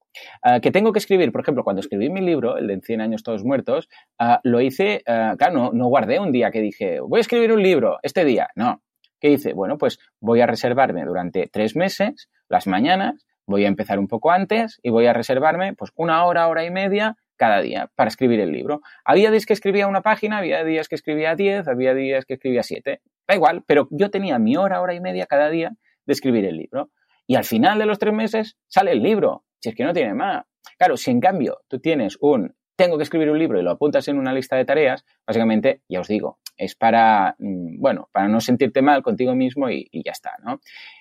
Uh, que tengo que escribir, por ejemplo, cuando escribí mi libro, el de 100 años todos muertos, uh, lo hice, claro, no, no guardé un día que dije, voy a escribir un libro este día. No. ¿Qué hice? Bueno, pues voy a reservarme durante tres meses, las mañanas, voy a empezar un poco antes y voy a reservarme pues una hora, hora y media cada día para escribir el libro. Había días que escribía una página, había días que escribía 10, había días que escribía 7. Da igual, pero yo tenía mi hora, hora y media cada día de escribir el libro. Y al final de los tres meses sale el libro. Si es que no tiene más. Claro, si en cambio tú tienes un tengo que escribir un libro y lo apuntas en una lista de tareas, básicamente, ya os digo, es para, bueno, para no sentirte mal contigo mismo y, y ya está, ¿no?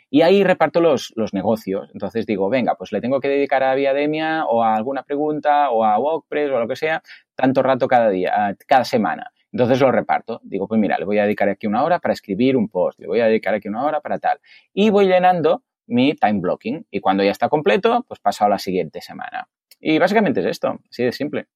Y ahí reparto los, los, negocios. Entonces digo, venga, pues le tengo que dedicar a Viademia o a alguna pregunta o a WordPress o a lo que sea, tanto rato cada día, cada semana. Entonces lo reparto. Digo, pues mira, le voy a dedicar aquí una hora para escribir un post, le voy a dedicar aquí una hora para tal. Y voy llenando mi time blocking. Y cuando ya está completo, pues paso a la siguiente semana. Y básicamente es esto, así de simple.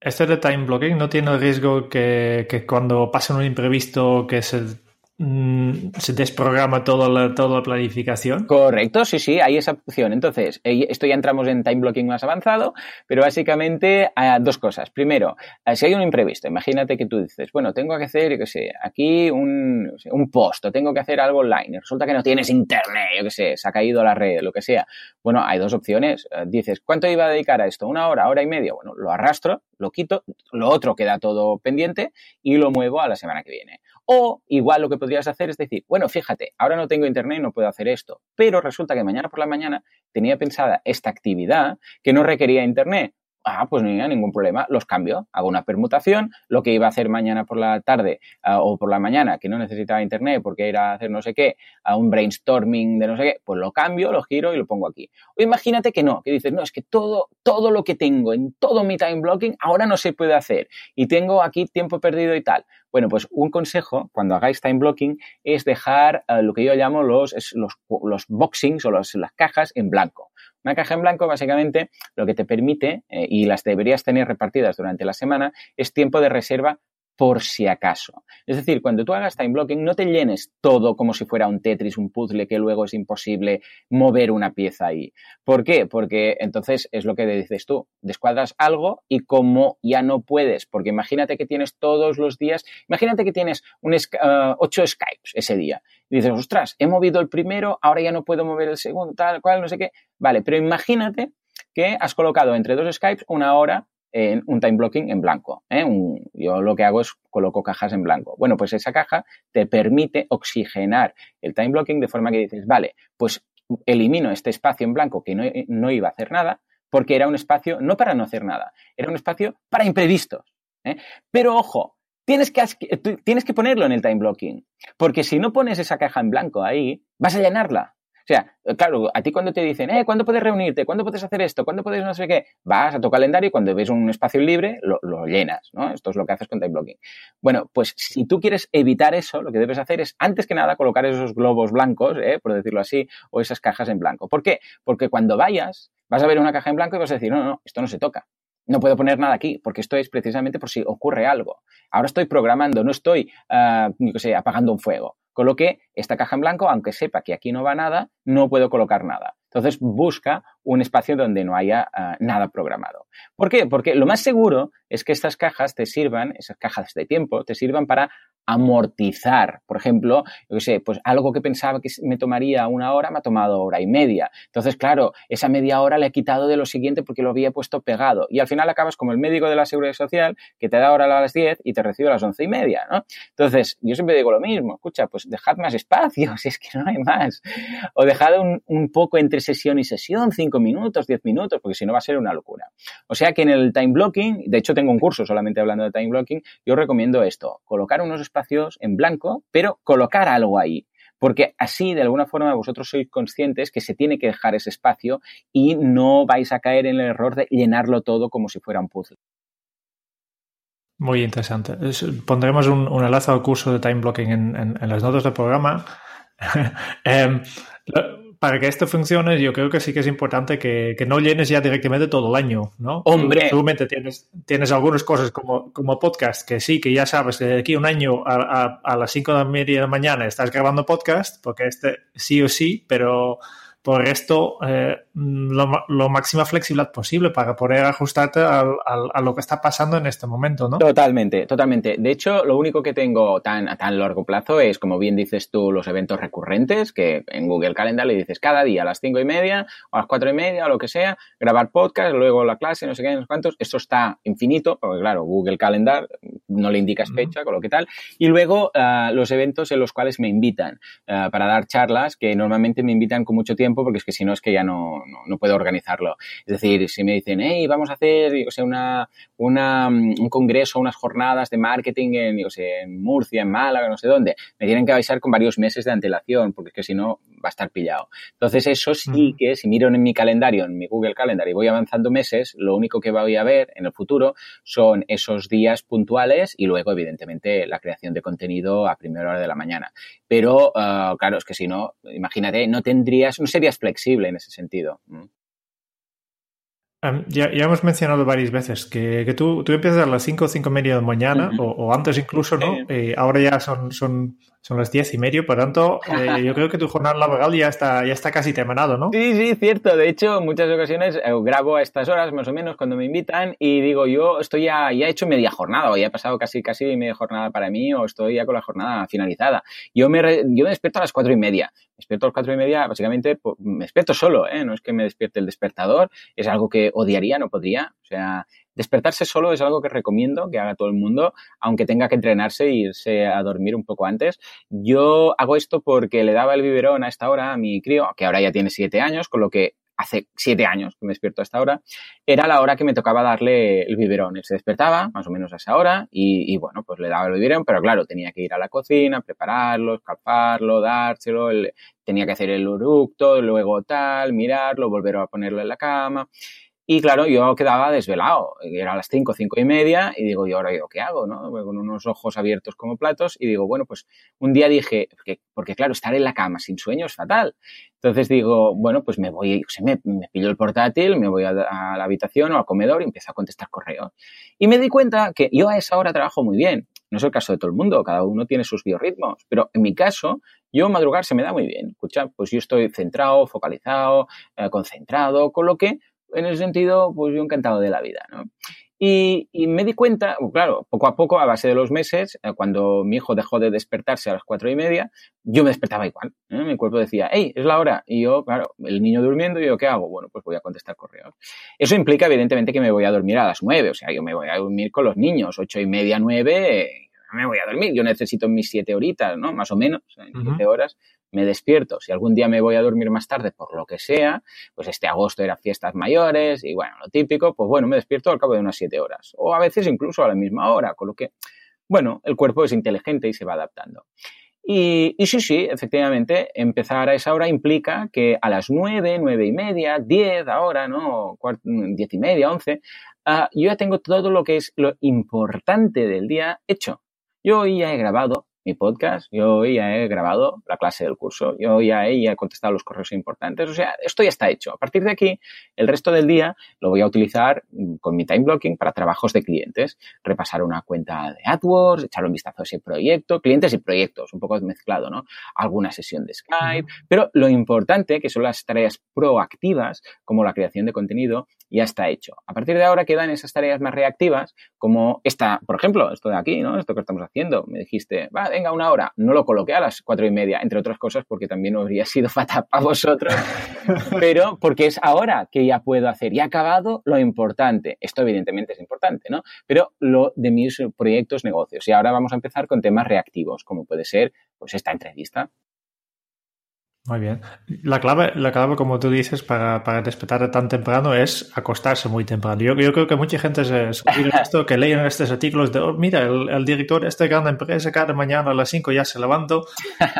Este de time blocking no tiene el riesgo que, que cuando pasa un imprevisto que se se desprograma toda la, toda la planificación. Correcto, sí, sí, hay esa opción. Entonces, eh, esto ya entramos en time blocking más avanzado, pero básicamente uh, dos cosas. Primero, uh, si hay un imprevisto, imagínate que tú dices, bueno, tengo que hacer, yo qué sé, aquí un, un post o tengo que hacer algo online y resulta que no tienes internet, yo qué sé, se ha caído la red, lo que sea. Bueno, hay dos opciones. Dices, ¿cuánto iba a dedicar a esto? ¿Una hora, hora y media? Bueno, lo arrastro, lo quito, lo otro queda todo pendiente y lo muevo a la semana que viene. O igual lo que podrías hacer es decir, bueno, fíjate, ahora no tengo internet y no puedo hacer esto, pero resulta que mañana por la mañana tenía pensada esta actividad que no requería internet. Ah, pues no hay ningún problema, los cambio, hago una permutación, lo que iba a hacer mañana por la tarde uh, o por la mañana, que no necesitaba internet porque era hacer no sé qué, a un brainstorming de no sé qué, pues lo cambio, lo giro y lo pongo aquí. O imagínate que no, que dices, no, es que todo, todo lo que tengo en todo mi time blocking ahora no se puede hacer y tengo aquí tiempo perdido y tal. Bueno, pues un consejo cuando hagáis time blocking es dejar uh, lo que yo llamo los, los, los boxings o las cajas en blanco. Una caja en blanco básicamente lo que te permite, eh, y las deberías tener repartidas durante la semana, es tiempo de reserva por si acaso. Es decir, cuando tú hagas time blocking, no te llenes todo como si fuera un Tetris, un puzzle que luego es imposible mover una pieza ahí. ¿Por qué? Porque entonces es lo que dices tú, descuadras algo y como ya no puedes, porque imagínate que tienes todos los días, imagínate que tienes un, uh, ocho Skypes ese día. Y dices, ostras, he movido el primero, ahora ya no puedo mover el segundo, tal cual, no sé qué. Vale, pero imagínate que has colocado entre dos Skypes una hora en un time blocking en blanco. ¿eh? Yo lo que hago es coloco cajas en blanco. Bueno, pues esa caja te permite oxigenar el time blocking de forma que dices, vale, pues elimino este espacio en blanco que no, no iba a hacer nada, porque era un espacio no para no hacer nada, era un espacio para imprevistos. ¿eh? Pero ojo, tienes que, tienes que ponerlo en el time blocking, porque si no pones esa caja en blanco ahí, vas a llenarla. Sea, claro, a ti cuando te dicen, eh, ¿cuándo puedes reunirte? ¿Cuándo puedes hacer esto? ¿Cuándo puedes no sé qué? Vas a tu calendario y cuando ves un espacio libre, lo, llenas, ¿no? Esto es lo que haces con time blocking. Bueno, pues si tú quieres evitar eso, lo que debes hacer es, antes que nada, colocar esos globos blancos, ¿eh? por decirlo así, o esas cajas en blanco. ¿Por qué? Porque cuando vayas, vas a ver una caja en blanco y vas a decir, no, no, esto no se toca. No puedo poner nada aquí, porque esto es precisamente por si ocurre algo. Ahora estoy programando, no estoy, uh, sé, apagando un fuego. Con lo que esta caja en blanco, aunque sepa que aquí no va nada, no puedo colocar nada. Entonces busca un espacio donde no haya uh, nada programado. ¿Por qué? Porque lo más seguro es que estas cajas te sirvan, esas cajas de tiempo, te sirvan para amortizar. Por ejemplo, yo qué sé, pues algo que pensaba que me tomaría una hora me ha tomado hora y media. Entonces, claro, esa media hora le he quitado de lo siguiente porque lo había puesto pegado. Y al final acabas como el médico de la seguridad social que te da hora a las 10 y te recibe a las once y media, ¿no? Entonces, yo siempre digo lo mismo. Escucha, pues dejad más espacio, si es que no hay más. O dejad un, un poco entre sesión y sesión, cinco minutos, diez minutos, porque si no va a ser una locura. O sea que en el time blocking, de hecho tengo un curso solamente hablando de time blocking, yo recomiendo esto, colocar unos espacios en blanco, pero colocar algo ahí. Porque así, de alguna forma, vosotros sois conscientes que se tiene que dejar ese espacio y no vais a caer en el error de llenarlo todo como si fuera un puzzle. Muy interesante. pondremos un, enlace al curso de time blocking en, las notas del programa. Em, para que esto funcione, yo creo que sí que es importante que, no llenes ya directamente todo el año, ¿no? Hombre. Seguramente tienes, tienes algunas cosas como, como podcast, que sí, que ya sabes que de aquí a un año a, a las 5 de la media de la mañana estás grabando podcast, porque este sí o sí, pero por esto, eh, lo, máxima flexibilidad posible para poder ajustarte a lo que está pasando en este momento, ¿no? Totalmente, totalmente. De hecho, lo único que tengo tan, a tan largo plazo es, como bien dices tú, los eventos recurrentes, que en Google Calendar le dices cada día a las cinco y media o a las cuatro y media o lo que sea, grabar podcast, luego la clase, no sé qué, no sé cuántos. Esto está infinito, porque claro, Google Calendar no le indicas fecha, con lo que tal. Y luego uh, los eventos en los cuales me invitan uh, para dar charlas, que normalmente me invitan con mucho tiempo porque es que si no es que ya no, no, puedo organizarlo. Es decir, si me dicen, hey, vamos a hacer, o sea, una, una, un congreso, unas jornadas de marketing en, yo sé, en Murcia, en Málaga, no sé dónde, me tienen que avisar con varios meses de antelación, porque es que si no va a estar pillado. Entonces, eso sí que si miro en mi calendario, en mi Google Calendar y voy avanzando meses, lo único que voy a ver en el futuro son esos días puntuales y luego, evidentemente, la creación de contenido a primera hora de la mañana. Pero, uh, claro, es que si no, imagínate, no tendrías, no serías flexible en ese sentido. Um, ya, ya, hemos mencionado varias veces que, que tú, tú, empiezas a las 5 o 5 y media de mañana, o, o, antes incluso, ¿no? Eh, ahora ya son, son son las diez y medio, por tanto, eh, yo creo que tu jornada laboral ya está, ya está casi terminado, ¿no? Sí, sí, cierto. De hecho, en muchas ocasiones eh, grabo a estas horas, más o menos, cuando me invitan, y digo, yo estoy ya, ya he hecho media jornada, o ya he pasado casi, casi media jornada para mí, o estoy ya con la jornada finalizada. Yo me, yo me despierto a las cuatro y media. Me despierto a las cuatro y media, básicamente, pues, me despierto solo, ¿eh? No es que me despierte el despertador, es algo que odiaría, no podría. O sea, Despertarse solo es algo que recomiendo que haga todo el mundo, aunque tenga que entrenarse e irse a dormir un poco antes. Yo hago esto porque le daba el biberón a esta hora a mi crío, que ahora ya tiene siete años, con lo que hace siete años que me despierto a esta hora, era la hora que me tocaba darle el biberón. Él se despertaba más o menos a esa hora y, bueno, pues le daba el biberón, pero claro, tenía que ir a la cocina, prepararlo, escalfarlo, dárselo, tenía que hacer el uructo, luego tal, mirarlo, volver a ponerlo en la cama. Y claro, yo quedaba desvelado, era a las cinco, cinco y media, y digo, ¿y ahora yo qué hago? ¿no? Con unos ojos abiertos como platos, y digo, bueno, pues un día dije, porque, claro, estar en la cama sin sueño es fatal. Entonces digo, bueno, pues me voy, me, me pillo el portátil, me voy a, la habitación o al comedor y empiezo a contestar correos. Y me di cuenta que yo a esa hora trabajo muy bien. No es el caso de todo el mundo, cada uno tiene sus biorritmos, pero en mi caso, yo madrugar se me da muy bien. Escucha, pues yo estoy centrado, focalizado, eh, concentrado, con lo que en ese sentido, pues yo encantado de la vida, ¿no? Y, me di cuenta, claro, poco a poco, a base de los meses, eh, cuando mi hijo dejó de despertarse a las cuatro y media, yo me despertaba igual. ¿eh? Mi cuerpo decía, hey, es la hora. Y yo, claro, el niño durmiendo, ¿y yo qué hago? Bueno, pues voy a contestar correos. Eso implica, evidentemente, que me voy a dormir a las nueve. O sea, yo me voy a dormir con los niños, ocho y media, nueve, me voy a dormir. Yo necesito mis siete horitas, ¿no? Más o menos, en siete horas me despierto. Si algún día me voy a dormir más tarde por lo que sea, pues este agosto eran fiestas mayores y bueno, lo típico, pues bueno, me despierto al cabo de unas siete horas. O a veces incluso a la misma hora, con lo que, bueno, el cuerpo es inteligente y se va adaptando. Y, y, sí, sí, efectivamente, empezar a esa hora implica que a las nueve, nueve y media, diez ahora, ¿no? diez y media, once, uh, yo ya tengo todo lo que es lo importante del día hecho. Yo ya he grabado mi podcast, yo ya he grabado la clase del curso, yo ya he, contestado los correos importantes, o sea, esto ya está hecho. A partir de aquí, el resto del día lo voy a utilizar mm, con mi time blocking para trabajos de clientes, repasar una cuenta de AdWords, echar un vistazo a ese proyecto, clientes y proyectos, un poco mezclado, ¿no? Alguna sesión de Skype, pero lo importante, que son las tareas proactivas, como la creación de contenido, ya está hecho. A partir de ahora quedan esas tareas más reactivas, como esta, por ejemplo, esto de aquí, ¿no? Esto que estamos haciendo. Me dijiste, va, venga, una hora. No lo coloqué a las cuatro y media, entre otras cosas porque también habría sido fatal para vosotros, pero porque es ahora que ya puedo hacer. Y he acabado lo importante. Esto evidentemente es importante, ¿no? Pero lo de mis proyectos, negocios. Y ahora vamos a empezar con temas reactivos, como puede ser, pues, esta entrevista. Muy bien. La clave, la clave como tú dices, para, para despertar tan temprano es acostarse muy temprano. Yo, yo creo que mucha gente se, esto, que leen estos artículos de, oh, mira, el, director de esta gran empresa cada mañana a las 5 ya se levanto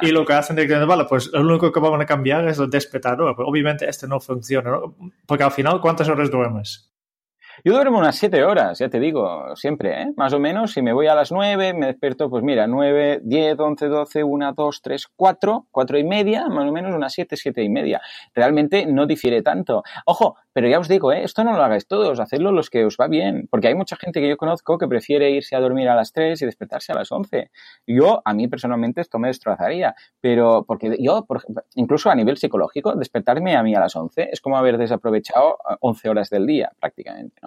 y lo que hacen es, vale, pues lo único que van a cambiar es el despertador. Obviamente este no funciona, ¿no? Porque al final, ¿cuántas horas duermes? Yo duermo unas 7 horas, ya te digo, siempre, ¿eh? Más o menos, si me voy a las 9, me despierto, pues mira, 9, 10, 11, 12, 1, 2, 3, 4, 4 y media, más o menos unas 7, 7 y media. Realmente no difiere tanto. Ojo, pero ya os digo, ¿eh? esto no lo hagáis todos, hacedlo los que os va bien, porque hay mucha gente que yo conozco que prefiere irse a dormir a las 3 y despertarse a las 11. Yo, a mí personalmente, esto me destrozaría, pero porque yo, por incluso a nivel psicológico, despertarme a mí a las 11 es como haber desaprovechado 11 horas del día, prácticamente.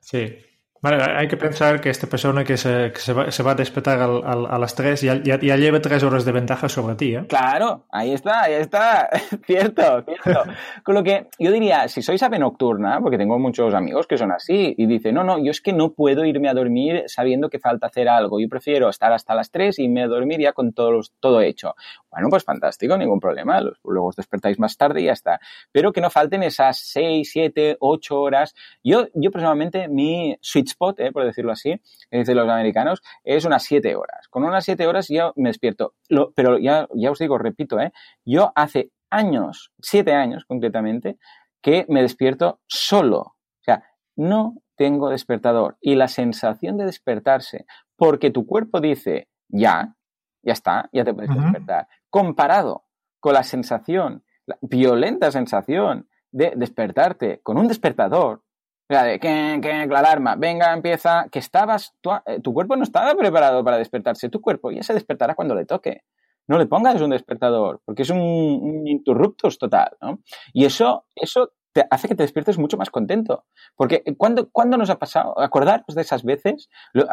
Sí. Vale, hay que pensar que esta persona que se, que se, va, se va, a despertar al, a las 3 ya, ya, ya, lleva 3 horas de ventaja sobre ti. ¿eh? Claro, ahí está, ahí está. cierto, cierto. Con lo que yo diría, si sois ave nocturna, porque tengo muchos amigos que son así, y dicen, no, no, yo es que no puedo irme a dormir sabiendo que falta hacer algo. Yo prefiero estar hasta las 3 y irme a dormir ya con todo, todo hecho. Bueno, pues fantástico, ningún problema. Luego os despertáis más tarde y ya está. Pero que no falten esas 6, 7, 8 horas. Yo, yo personalmente, mi switch spot, eh, por decirlo así, dicen los americanos, es unas 7 horas. Con unas 7 horas yo me despierto. pero ya, ya os digo, repito, eh, yo hace años, 7 años concretamente, que me despierto solo. O sea, no tengo despertador. Y la sensación de despertarse, porque tu cuerpo dice, ya, ya está, ya te puedes despertar. Comparado con la sensación, la violenta sensación de despertarte con un despertador, sea, de que, que la alarma, venga, empieza, que estabas, eh, tu, cuerpo no estaba preparado para despertarse, tu cuerpo ya se despertará cuando le toque. No le pongas un despertador, porque es un, un interruptus total, ¿no? Y eso, eso te hace que te despiertes mucho más contento. Porque cuando, cuando nos ha pasado, acordaros de esas veces,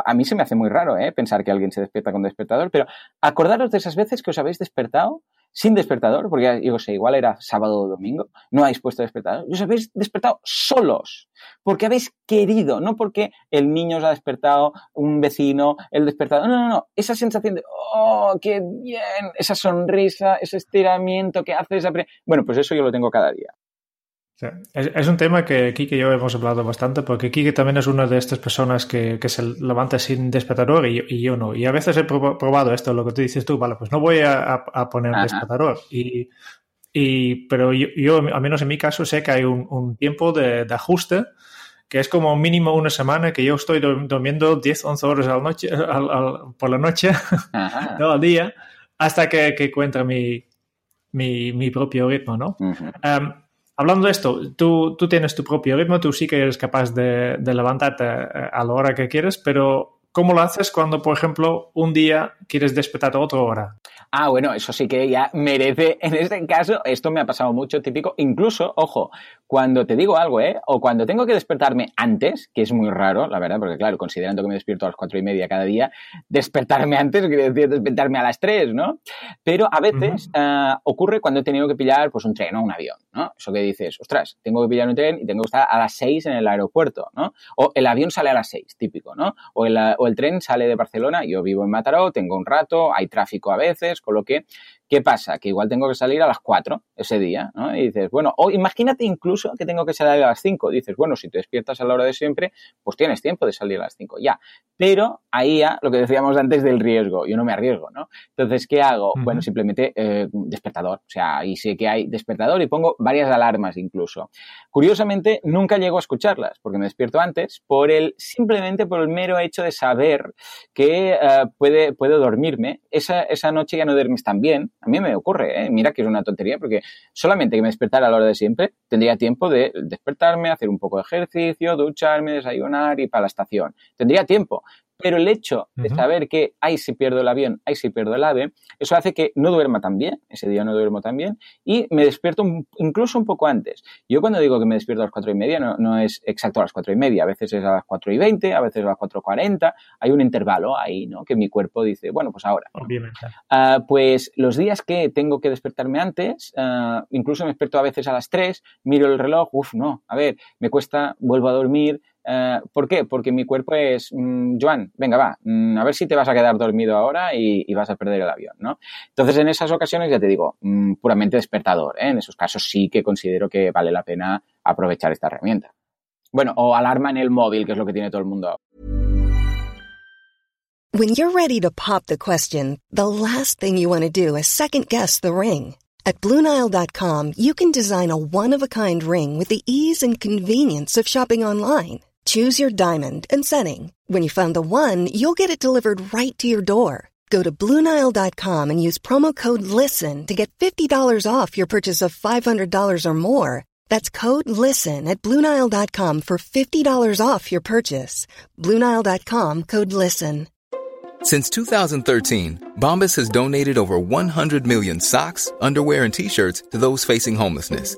a mí se me hace muy raro ¿eh? pensar que alguien se despierta con despertador, pero acordaros de esas veces que os habéis despertado sin despertador, porque yo sé, igual era sábado o domingo, no habéis puesto despertador, y os habéis despertado solos, porque habéis querido, no porque el niño os ha despertado, un vecino, el despertador, no, no, no, esa sensación de, oh, qué bien, esa sonrisa, ese estiramiento que haces, bueno, pues eso yo lo tengo cada día. Es, un tema que Kike y yo hemos hablado bastante, porque Kike también es una de estas personas que, que se levanta sin despertador y, yo no. Y a veces he probado esto, lo que tú dices tú, vale, pues no voy a, a poner un despertador. Y, y, pero yo, yo, al menos en mi caso, sé que hay un, un tiempo de, de, ajuste que es como mínimo una semana que yo estoy durmiendo 10, 11 horas a la noche, al, al, por la noche, no al día, hasta que, que encuentre mi, mi, mi propio ritmo, ¿no? Hablando de esto, tú, tú, tienes tu propio ritmo, tú sí que eres capaz de, de levantarte eh, a la hora que quieres, pero ¿cómo lo haces cuando, por ejemplo, un día quieres despertar a otra hora? Ah, bueno, eso sí que ya merece, en este caso, esto me ha pasado mucho típico, incluso, ojo, cuando te digo algo, ¿eh? O cuando tengo que despertarme antes, que es muy raro, la verdad, porque claro, considerando que me despierto a las cuatro y media cada día, despertarme antes quiere decir despertarme a las tres, ¿no? Pero a veces uh, ocurre cuando he tenido que pillar, pues, un tren o un avión, ¿no? Eso que dices, ostras, tengo que pillar un tren y tengo que estar a las seis en el aeropuerto, ¿no? O el avión sale a las seis, típico, ¿no? O el, o el tren sale de Barcelona, yo vivo en Mataró, tengo un rato, hay tráfico a veces, con ¿Qué pasa? Que igual tengo que salir a las 4 ese día, ¿no? Y dices, bueno, o imagínate incluso que tengo que salir a las 5. Dices, bueno, si te despiertas a la hora de siempre, pues tienes tiempo de salir a las 5, ya. Pero ahí ya, lo que decíamos antes del riesgo, yo no me arriesgo, ¿no? Entonces, ¿qué hago? Bueno, simplemente eh, despertador. O sea, ahí sé que hay despertador y pongo varias alarmas incluso. Curiosamente, nunca llego a escucharlas porque me despierto antes por el, simplemente por el mero hecho de saber que eh, puede, puedo dormirme. Esa, esa noche ya no duermes tan bien. A mí me ocurre, ¿eh? mira que es una tontería porque solamente que me despertara a la hora de siempre, tendría tiempo de despertarme, hacer un poco de ejercicio, ducharme, desayunar y para la estación. Tendría tiempo. Pero el hecho de saber que ahí si pierdo el avión, ahí si pierdo el ave, eso hace que no duerma tan bien, ese día no duermo tan bien, y me despierto incluso un poco antes. Yo cuando digo que me despierto a las cuatro y media, no, no es exacto a las cuatro y media, a veces es a las cuatro y veinte, a veces a las cuatro cuarenta, hay un intervalo ahí, ¿no? Que mi cuerpo dice, bueno, pues ahora. Obviamente. Uh, pues los días que tengo que despertarme antes, uh, incluso me despierto a veces a las tres, miro el reloj, uff, no, a ver, me cuesta, vuelvo a dormir, Uh, ¿Por qué? Porque mi cuerpo es, mmm, Joan, venga, va, mmm, a ver si te vas a quedar dormido ahora y, y, vas a perder el avión, ¿no? Entonces, en esas ocasiones, ya te digo, mmm, puramente despertador, ¿eh? En esos casos sí que considero que vale la pena aprovechar esta herramienta. Bueno, o alarma en el móvil, que es lo que tiene todo el mundo. When you're ready to pop the question, the last thing you want to do is second guess the ring. At BlueNile.com, you can design a one-of-a-kind ring with the ease and convenience of shopping online. Choose your diamond and setting. When you find the one, you'll get it delivered right to your door. Go to Bluenile.com and use promo code LISTEN to get $50 off your purchase of $500 or more. That's code LISTEN at Bluenile.com for $50 off your purchase. Bluenile.com code LISTEN. Since 2013, Bombas has donated over 100 million socks, underwear, and t shirts to those facing homelessness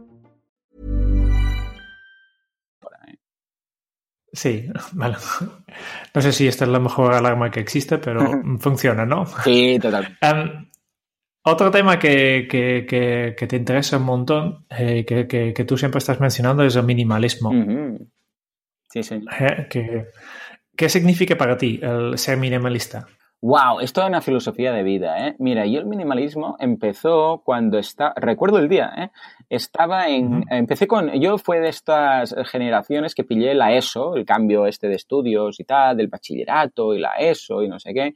Sí, vale. No sé si esta es la mejor alarma que existe, pero funciona, ¿no? Sí, total. Um, otro tema que, que, que, que, te interesa un montón, eh, que, tú siempre estás mencionando, es el minimalismo. Uh -huh. Sí, sí. Eh, ¿Qué significa para ti el ser minimalista? Wow, esto es una filosofía de vida, ¿eh? Mira, yo el minimalismo empezó cuando está, recuerdo el día, ¿eh? Estaba en, uh -huh. empecé con, yo fue de estas generaciones que pillé la ESO, el cambio este de estudios y tal, del bachillerato y la ESO y no sé qué.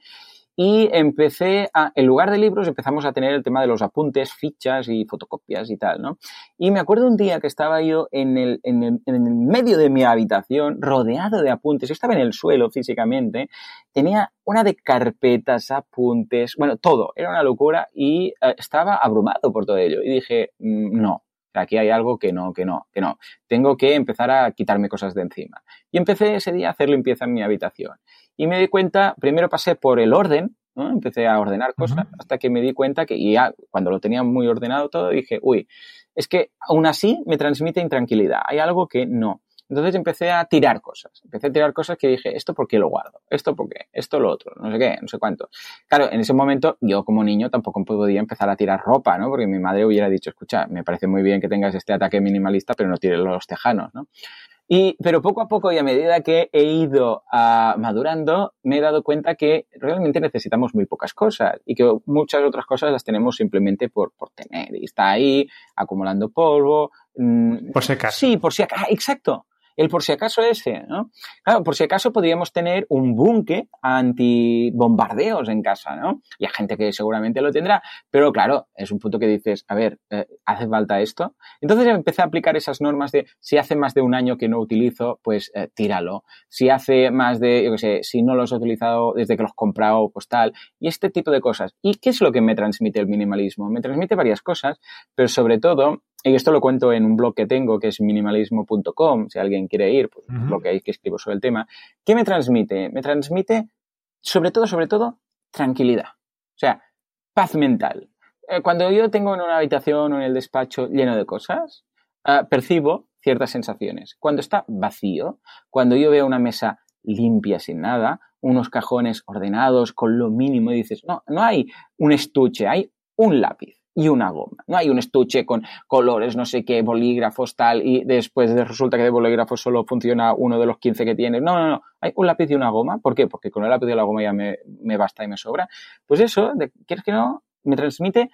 Y empecé a, en lugar de libros, empezamos a tener el tema de los apuntes, fichas y fotocopias y tal, ¿no? Y me acuerdo un día que estaba yo en el, en el, en el medio de mi habitación, rodeado de apuntes, yo estaba en el suelo físicamente, tenía una de carpetas, apuntes, bueno, todo, era una locura y eh, estaba abrumado por todo ello. Y dije, mmm, no, aquí hay algo que no, que no, que no. Tengo que empezar a quitarme cosas de encima. Y empecé ese día a hacer limpieza en mi habitación. Y me di cuenta, primero pasé por el orden, ¿no? empecé a ordenar cosas, uh -huh. hasta que me di cuenta que ya cuando lo tenía muy ordenado todo, dije, uy, es que aún así me transmite intranquilidad, hay algo que no. Entonces empecé a tirar cosas, empecé a tirar cosas que dije, ¿esto por qué lo guardo? ¿Esto por qué? ¿Esto lo otro? No sé qué, no sé cuánto. Claro, en ese momento yo como niño tampoco podía empezar a tirar ropa, ¿no? Porque mi madre hubiera dicho, escucha, me parece muy bien que tengas este ataque minimalista, pero no tires los tejanos, ¿no? Y, pero poco a poco y a medida que he ido uh, madurando, me he dado cuenta que realmente necesitamos muy pocas cosas y que muchas otras cosas las tenemos simplemente por, por tener. Y está ahí acumulando polvo. Mmm, por si acaso. Sí, por si acaso. Ah, exacto el por si acaso ese, ¿no? Claro, por si acaso podríamos tener un búnker anti-bombardeos en casa, ¿no? Y hay gente que seguramente lo tendrá, pero claro, es un punto que dices, a ver, eh, ¿hace falta esto? Entonces empecé a aplicar esas normas de si hace más de un año que no utilizo, pues eh, tíralo. Si hace más de, yo qué sé, si no los he utilizado desde que los he comprado, pues tal. Y este tipo de cosas. ¿Y qué es lo que me transmite el minimalismo? Me transmite varias cosas, pero sobre todo y esto lo cuento en un blog que tengo, que es minimalismo.com, si alguien quiere ir, pues uh -huh. lo que hay que escribo sobre el tema. ¿Qué me transmite? Me transmite, sobre todo, sobre todo, tranquilidad. O sea, paz mental. Eh, cuando yo tengo en una habitación o en el despacho lleno de cosas, uh, percibo ciertas sensaciones. Cuando está vacío, cuando yo veo una mesa limpia sin nada, unos cajones ordenados con lo mínimo y dices, no, no hay un estuche, hay un lápiz y una goma. No hay un estuche con colores, no sé qué, bolígrafos, tal, y después resulta que de bolígrafos solo funciona uno de los 15 que tienes. No, no, no. Hay un lápiz y una goma. ¿Por qué? Porque con el lápiz y la goma ya me, me basta y me sobra. Pues eso, ¿quieres que no? Me transmite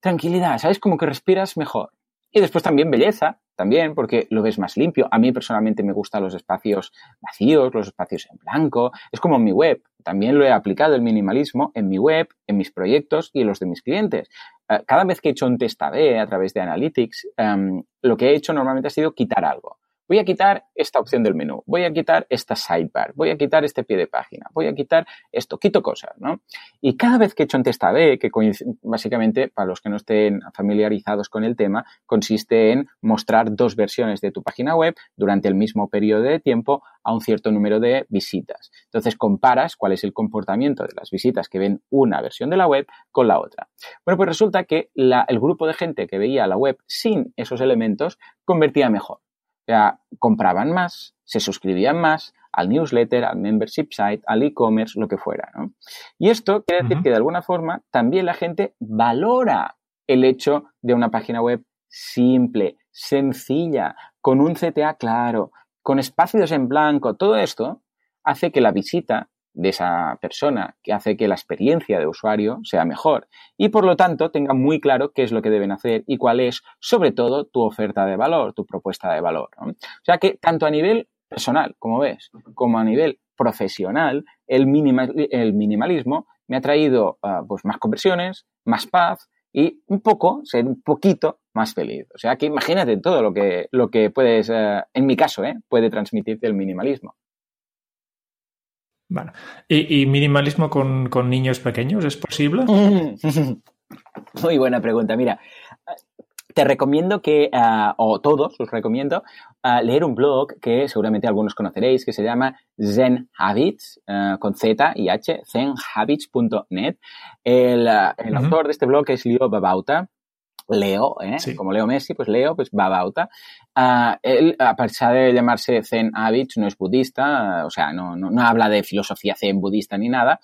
tranquilidad, ¿sabes? Como que respiras mejor. Y después también belleza, también porque lo ves más limpio. A mí personalmente me gustan los espacios vacíos, los espacios en blanco. Es como mi web. También lo he aplicado el minimalismo en mi web, en mis proyectos y en los de mis clientes. Eh, cada vez que he hecho un test A-B a través de Analytics, em, lo que he hecho normalmente ha sido quitar algo voy a quitar esta opción del menú, voy a quitar esta sidebar, voy a quitar este pie de página, voy a quitar esto, quito cosas, ¿no? Y cada vez que he hecho un test A-B, que básicamente, para los que no estén familiarizados con el tema, consiste en mostrar dos versiones de tu página web durante el mismo periodo de tiempo a un cierto número de visitas. Entonces comparas cuál es el comportamiento de las visitas que ven una versión de la web con la otra. Bueno, pues resulta que el grupo de gente que veía la web sin esos elementos convertía mejor. O sea, compraban más, se suscribían más al newsletter, al membership site, al e-commerce, lo que fuera. ¿no? Y esto quiere decir que de alguna forma también la gente valora el hecho de una página web simple, sencilla, con un CTA claro, con espacios en blanco. Todo esto hace que la visita de esa persona que hace que la experiencia de usuario sea mejor y por lo tanto tenga muy claro qué es lo que deben hacer y cuál es sobre todo tu oferta de valor, tu propuesta de valor. O sea que tanto a nivel personal, como ves, como a nivel profesional, el, el minimalismo me ha traído ah, pues más conversiones, más paz y un poco, ser un poquito más feliz. O sea que imagínate todo lo que, lo que puedes, eh, en mi caso, ¿eh? puede transmitirte el minimalismo. Bueno. ¿Y, minimalismo con, niños pequeños es posible? Muy buena pregunta. Mira, te recomiendo que, ah, o todos os recomiendo, ah, leer un blog que seguramente algunos conoceréis, que se llama Zen Habits, ah, con Z y H, zenhabits.net. El, el autor de este blog es Leo Babauta. Leo, ¿eh? como Leo Messi, pues Leo, pues Babauta. Uh, él, a pesar de llamarse Zen Habits, no es budista, o sea, no, no, no habla de filosofía zen budista ni nada,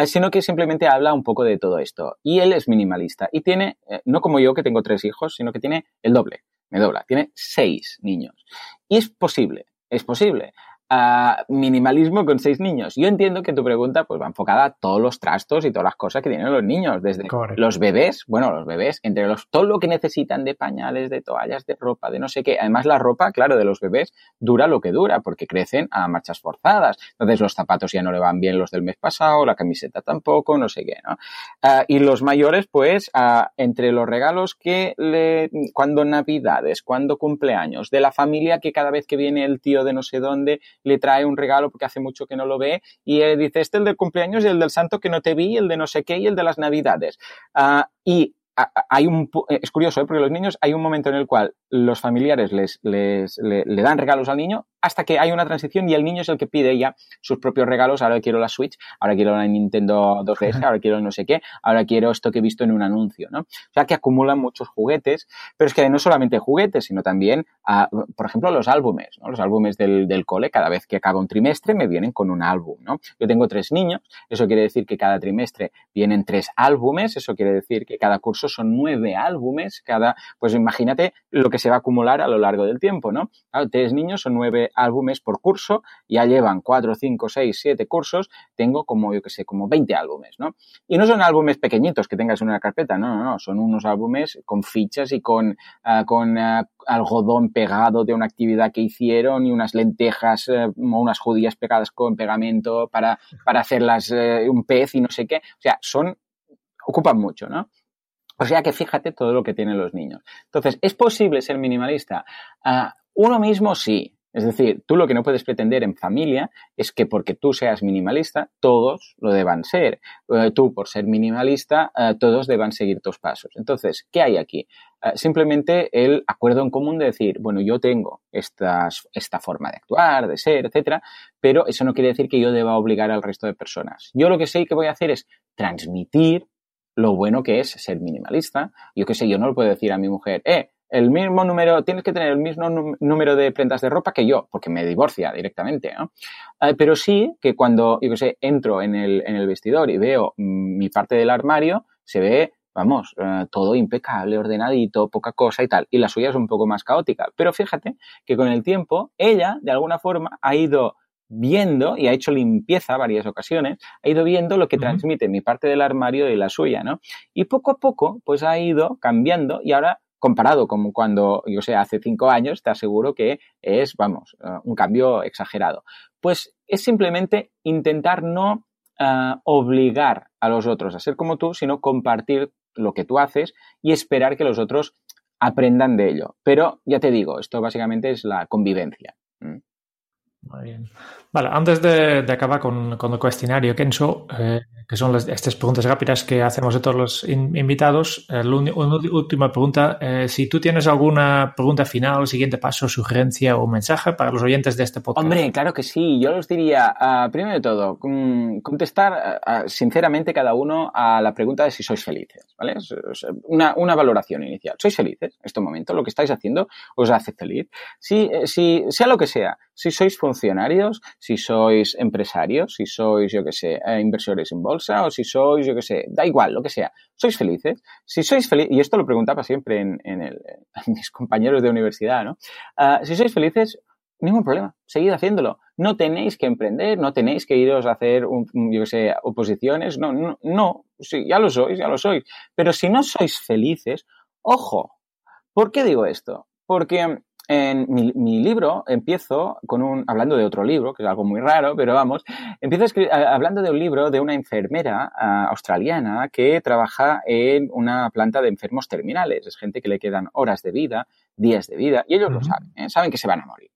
uh, sino que simplemente habla un poco de todo esto. Y él es minimalista y tiene, eh, no como yo que tengo tres hijos, sino que tiene el doble, me dobla, tiene seis niños. Y es posible, es posible a minimalismo con seis niños. Yo entiendo que tu pregunta pues va enfocada a todos los trastos y todas las cosas que tienen los niños, desde los bebés, bueno, los bebés, entre los todo lo que necesitan de pañales, de toallas, de ropa, de no sé qué. Además la ropa, claro, de los bebés dura lo que dura porque crecen a marchas forzadas. Entonces los zapatos ya no le van bien los del mes pasado, la camiseta tampoco, no sé qué, ¿no? Ah, y los mayores, pues, ah, entre los regalos que le cuando navidades, cuando cumpleaños, de la familia que cada vez que viene el tío de no sé dónde le trae un regalo porque hace mucho que no lo ve y él dice, este es el del cumpleaños y el del santo que no te vi, el de no sé qué y el de las navidades. Ah, y hay un, es curioso, ¿eh? porque los niños hay un momento en el cual los familiares les, les le, dan regalos al niño hasta que hay una transición y el niño es el que pide ya sus propios regalos. Ahora quiero la Switch, ahora quiero la Nintendo 2DS, ahora quiero no sé qué, ahora quiero esto que he visto en un anuncio, ¿no? O sea que acumulan muchos juguetes, pero es que no solamente juguetes, sino también, ah, por ejemplo, los álbumes, ¿no? Los álbumes del, del cole, cada vez que acaba un trimestre me vienen con un álbum, ¿no? Yo tengo tres niños, eso quiere decir que cada trimestre vienen tres álbumes, eso quiere decir que cada curso son nueve álbumes, cada, pues imagínate lo que se va a acumular a lo largo del tiempo, ¿no? Claro, tres niños son nueve álbumes por curso, ya llevan cuatro, cinco, seis, siete cursos, tengo como, yo que sé, como 20 álbumes, ¿no? Y no son álbumes pequeñitos que tengas en una carpeta, no, no, no, son unos álbumes con fichas y con, ah, con ah, algodón pegado de una actividad que hicieron y unas lentejas eh, o unas judías pegadas con pegamento para, para hacerlas eh, un pez y no sé qué. O sea, son, ocupan mucho, ¿no? O sea que fíjate todo lo que tienen los niños. Entonces, ¿es posible ser minimalista? Uh, uno mismo sí. Es decir, tú lo que no puedes pretender en familia es que porque tú seas minimalista, todos lo deban ser. Uh, tú, por ser minimalista, uh, todos deban seguir tus pasos. Entonces, ¿qué hay aquí? simplemente el acuerdo en común de decir, bueno, yo tengo esta forma de actuar, de ser, etcétera, pero eso no quiere decir que yo deba obligar al resto de personas. Yo lo que sé que voy a hacer es transmitir lo bueno que es ser minimalista. Yo qué sé, yo no le puedo decir a mi mujer, eh, el mismo número, tienes que tener el mismo número de prendas de ropa que yo, porque me divorcia directamente, ¿no? Eh, pero sí que cuando, yo sé, entro en el, en el vestidor y veo mm, mi parte del armario, se ve vamos, eh, todo impecable, ordenadito, poca cosa y tal. Y la suya es un poco más caótica. Pero fíjate que con el tiempo, ella, de alguna forma, ha ido viendo y ha hecho limpieza varias ocasiones, ha ido viendo lo que transmite mi parte del armario y la suya, ¿no? Y poco a poco, pues ha ido cambiando y ahora comparado con cuando, yo sé, hace cinco años, te aseguro que es, vamos, eh, un cambio exagerado. Pues es simplemente intentar no eh, obligar a los otros a ser como tú, sino compartir lo que tú haces y esperar que los otros aprendan de ello. Pero ya te digo, esto básicamente es la convivencia. Muy bien. Vale, antes de, acabar con, con, el cuestionario, Kenzo, eh, que son estas preguntas rápidas que hacemos a todos los invitados, eh, una última pregunta. Eh, si tú tienes alguna pregunta final, siguiente paso, sugerencia o mensaje para los oyentes de este podcast. Hombre, claro que sí. Yo los diría, uh, primero de todo, contestar uh, sinceramente cada uno a la pregunta de si sois felices. ¿vale? Una, una valoración inicial. ¿Sois felices en este momento? ¿Lo que estáis haciendo os hace feliz? Si, si sea lo que sea, si sois funcionarios, si sois empresarios, si sois, yo que sé, eh, inversores en bolsa o si sois, yo que sé, da igual, lo que sea, sois felices. Si sois felices, y esto lo preguntaba siempre en, el, mis compañeros de universidad, ¿no? Ah, si sois felices, ningún problema, seguid haciéndolo. No tenéis que emprender, no tenéis que iros a hacer, yo que sé, oposiciones, no, no, no, sí, ya lo sois, ya lo sois. Pero si no sois felices, ojo, ¿por qué digo esto? Porque en mi, libro empiezo con un, hablando de otro libro, que es algo muy raro, pero vamos, empiezo hablando de un libro de una enfermera ah, australiana que trabaja en una planta de enfermos terminales. Es gente que le quedan horas de vida, días de vida, y ellos lo saben, ¿eh? saben que se van a morir.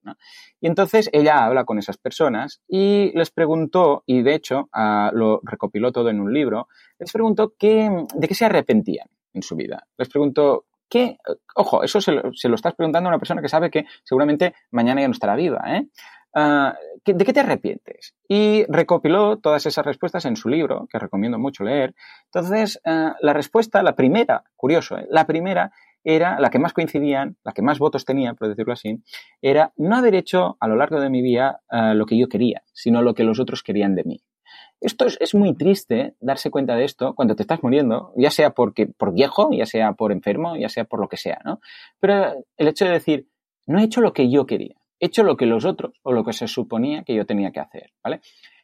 Y entonces ella habla con esas personas y les preguntó, y de hecho ah, lo recopiló todo en un libro, les preguntó qué, de qué se arrepentían en su vida. Les preguntó, ¿Qué? Ojo, eso se lo, estás preguntando a una persona que sabe que seguramente mañana ya no estará viva. ¿eh? Ah, ¿De qué te arrepientes? Y recopiló todas esas respuestas en su libro, que recomiendo mucho leer. Entonces, ah, la respuesta, la primera, curioso, ¿eh? la primera era la que más coincidían, la que más votos tenía, por decirlo así, era no haber hecho a lo largo de mi vida ah, lo que yo quería, sino lo que los otros querían de mí. Esto es, muy triste darse cuenta de esto cuando te estás muriendo, ya sea porque, por viejo, ya sea por enfermo, ya sea por lo que sea, ¿no? Pero el hecho de decir, no he hecho lo que yo quería, he hecho lo que los otros o lo que se suponía que yo tenía que hacer, ¿vale?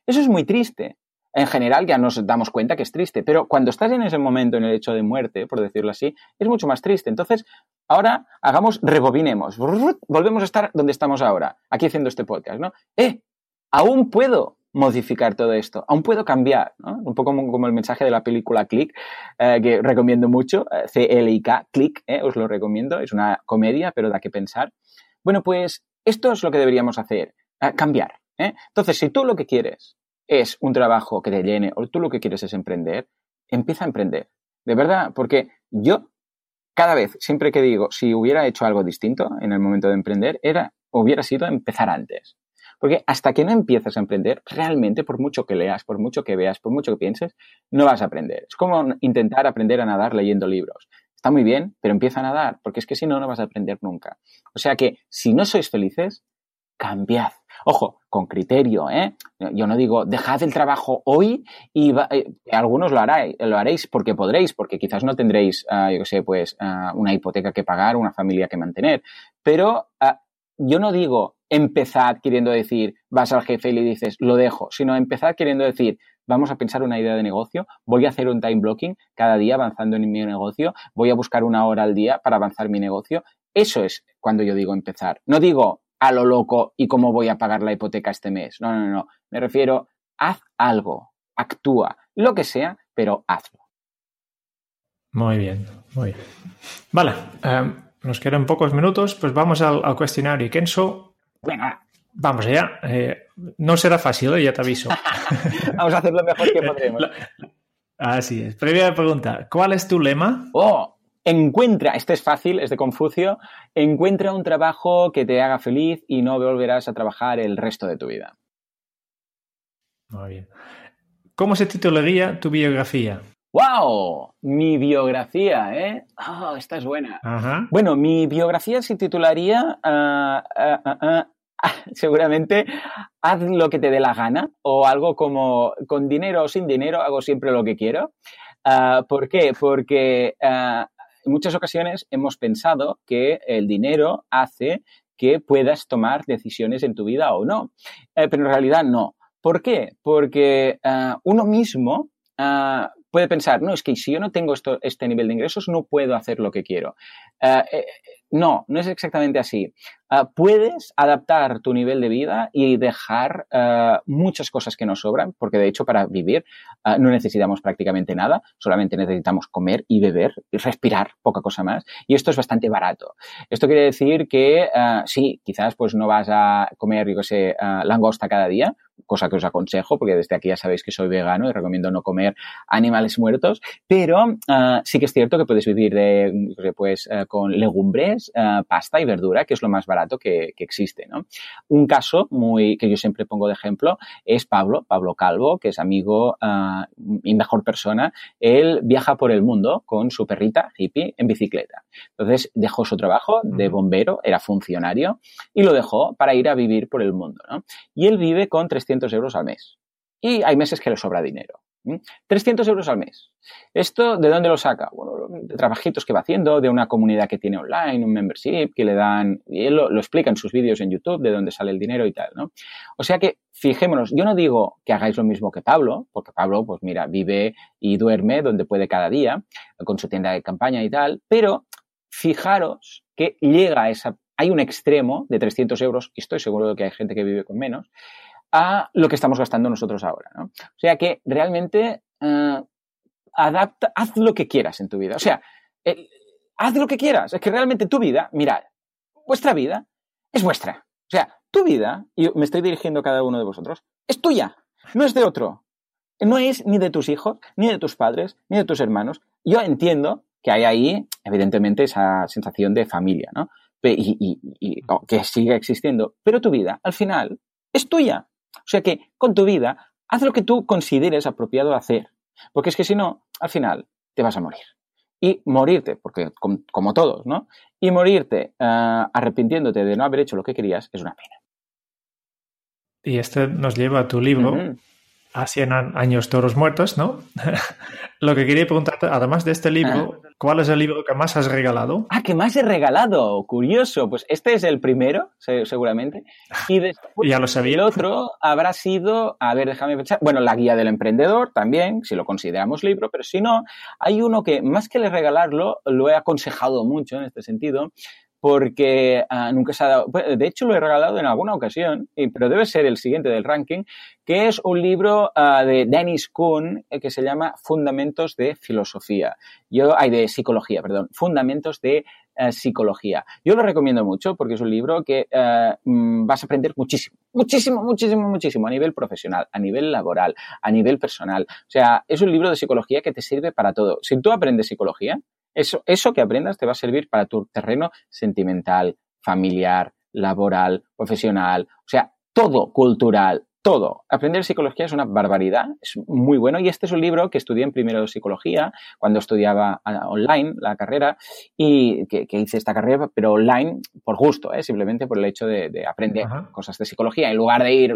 Eso es muy triste. En general ya nos damos cuenta que es triste, pero cuando estás en ese momento, en el hecho de muerte, por decirlo así, es mucho más triste. Entonces, ahora hagamos, rebobinemos, volvemos a estar donde estamos ahora, aquí haciendo este podcast, ¿no? ¡Eh! Aún puedo modificar todo esto. Aún puedo cambiar, ¿no? Un poco como, el mensaje de la película Click, eh, que recomiendo mucho, eh, C-L-I-K, Click, eh, os lo recomiendo, es una comedia, pero da que pensar. Bueno, pues esto es lo que deberíamos hacer, cambiar. Entonces, si tú lo que quieres es un trabajo que te llene o tú lo que quieres es emprender, empieza a emprender. De verdad, porque yo cada vez, siempre que digo, si hubiera hecho algo distinto en el momento de emprender, era, hubiera sido empezar antes. Porque hasta que no empiezas a emprender, realmente, por mucho que leas, por mucho que veas, por mucho que pienses, no vas a aprender. Es como intentar aprender a nadar leyendo libros. Está muy bien, pero empieza a nadar, porque es que si no, no vas a aprender nunca. O sea que, si no sois felices, cambiad. Ojo, con criterio, ¿eh? Yo no digo, dejad el trabajo hoy y eh, algunos lo, haréis, lo haréis porque podréis, porque quizás no tendréis, ah, yo qué sé, pues ah, una hipoteca que pagar, una familia que mantener. Pero ah, yo no digo, empezad queriendo decir, vas al jefe y le dices, lo dejo, sino empezad queriendo decir, vamos a pensar una idea de negocio, voy a hacer un time blocking cada día avanzando en mi negocio, voy a buscar una hora al día para avanzar mi negocio. Eso es cuando yo digo empezar. No digo a lo loco y cómo voy a pagar la hipoteca este mes. No, no, no. Me refiero, haz algo, actúa, lo que sea, pero hazlo. Muy bien, muy bien. Vale, eh, nos quedan pocos minutos, pues vamos al, al cuestionario. Kenzo, Venga. Vamos allá. Eh, no será fácil, ¿eh? ya te aviso. Vamos a hacer lo mejor que podremos. Así es. Primera pregunta. ¿Cuál es tu lema? Oh, encuentra, este es fácil, es de Confucio, encuentra un trabajo que te haga feliz y no volverás a trabajar el resto de tu vida. Muy bien. ¿Cómo se titularía tu biografía? ¡Wow! Mi biografía, ¿eh? Oh, esta es buena. Bueno, mi biografía se titularía ah, ah, seguramente haz lo que te dé la gana o algo como con dinero o sin dinero hago siempre lo que quiero. ¿Por qué? Porque en muchas ocasiones hemos pensado que el dinero hace que puedas tomar decisiones en tu vida o no, eh, pero en realidad no. ¿Por qué? Porque uno mismo puede pensar, no, es que si yo no tengo esto, este nivel de ingresos, no puedo hacer lo que quiero. Eh, eh, no, no es exactamente así. Ah, puedes adaptar tu nivel de vida y dejar ah, muchas cosas que nos sobran, porque de hecho para vivir ah, no necesitamos prácticamente nada, solamente necesitamos comer y beber y respirar, poca cosa más, y esto es bastante barato. Esto quiere decir que sí, quizás pues no vas a comer, yo qué sé, langosta cada día, cosa que os aconsejo, porque desde aquí ya sabéis que soy vegano y recomiendo no comer animales muertos, pero sí que es cierto que puedes vivir de, pues, con legumbres, pasta y verdura, que es lo más barato que, existe. ¿no? Un caso muy que yo siempre pongo de ejemplo es Pablo, Pablo Calvo, que es amigo ah, y mejor persona. Él viaja por el mundo con su perrita hippie en bicicleta. Entonces dejó su trabajo de bombero, era funcionario, y lo dejó para ir a vivir por el mundo. ¿no? Y él vive con 300 euros al mes. Y hay meses que le sobra dinero. 300 euros al mes. ¿Esto de dónde lo saca? Bueno, de trabajitos que va haciendo, de una comunidad que tiene online, un membership que le dan, él lo, explica en sus vídeos en YouTube, de dónde sale el dinero y tal, ¿no? O sea que, fijémonos, yo no digo que hagáis lo mismo que Pablo, porque Pablo, pues mira, vive y duerme donde puede cada día, con su tienda de campaña y tal, pero fijaros que llega a esa, hay un extremo de 300 euros, y estoy seguro de que hay gente que vive con menos, a lo que estamos gastando nosotros ahora. ¿no? O sea que realmente eh, adapta, haz lo que quieras en tu vida. O sea, haz lo que quieras. Es que realmente tu vida, mirad, vuestra vida es vuestra. O sea, tu vida, y me estoy dirigiendo a cada uno de vosotros, es tuya, no es de otro. No es ni de tus hijos, ni de tus padres, ni de tus hermanos. Yo entiendo que hay ahí, evidentemente, esa sensación de familia, ¿no? Y, y que sigue existiendo. Pero tu vida, al final, es tuya. O sea que con tu vida, haz lo que tú consideres apropiado hacer. Porque es que si no, al final te vas a morir. Y morirte, porque como, todos, ¿no? Y morirte uh, arrepintiéndote de no haber hecho lo que querías es una pena. Y este nos lleva a tu libro, a 100 años toros muertos, ¿no? Lo que quería preguntarte, además de este libro, ah. ¿cuál es el libro que más has regalado? Ah, que más he regalado, curioso. Pues este es el primero, seguramente. Y después ya lo sabía. el otro habrá sido, a ver, déjame pensar, bueno, La Guía del Emprendedor también, si lo consideramos libro, pero si no, hay uno que más que le regalarlo, lo he aconsejado mucho en este sentido, porque ah, nunca se ha dado. De hecho, lo he regalado en alguna ocasión, pero debe ser el siguiente del ranking, que es un libro ah, de Dennis Kuhn eh, que se llama Fundamentos de Filosofía. Yo, hay de psicología, perdón. Fundamentos de eh, psicología. Yo lo recomiendo mucho porque es un libro que eh, mm, vas a aprender muchísimo, muchísimo, muchísimo, muchísimo a nivel profesional, a nivel laboral, a nivel personal. O sea, es un libro de psicología que te sirve para todo. Si tú aprendes psicología, eso, eso que aprendas te va a servir para tu terreno sentimental, familiar, laboral, profesional, o sea, todo cultural, todo. Aprender psicología es una barbaridad, es muy bueno y este es un libro que estudié en primero de psicología cuando estudiaba online la carrera y que, hice esta carrera, pero online por gusto, ¿eh? simplemente por el hecho de, aprender cosas de psicología. En lugar de ir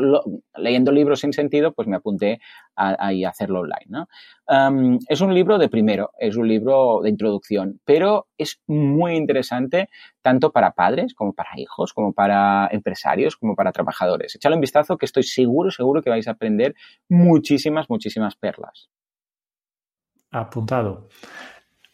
leyendo libros sin sentido, pues me apunté a, a hacerlo online. ¿no? es un libro de primero, es un libro de introducción, pero es muy interesante tanto para padres como para hijos, como para empresarios, como para trabajadores. Échale un vistazo que estoy seguro, seguro que vais a aprender muchísimas, muchísimas perlas. Apuntado.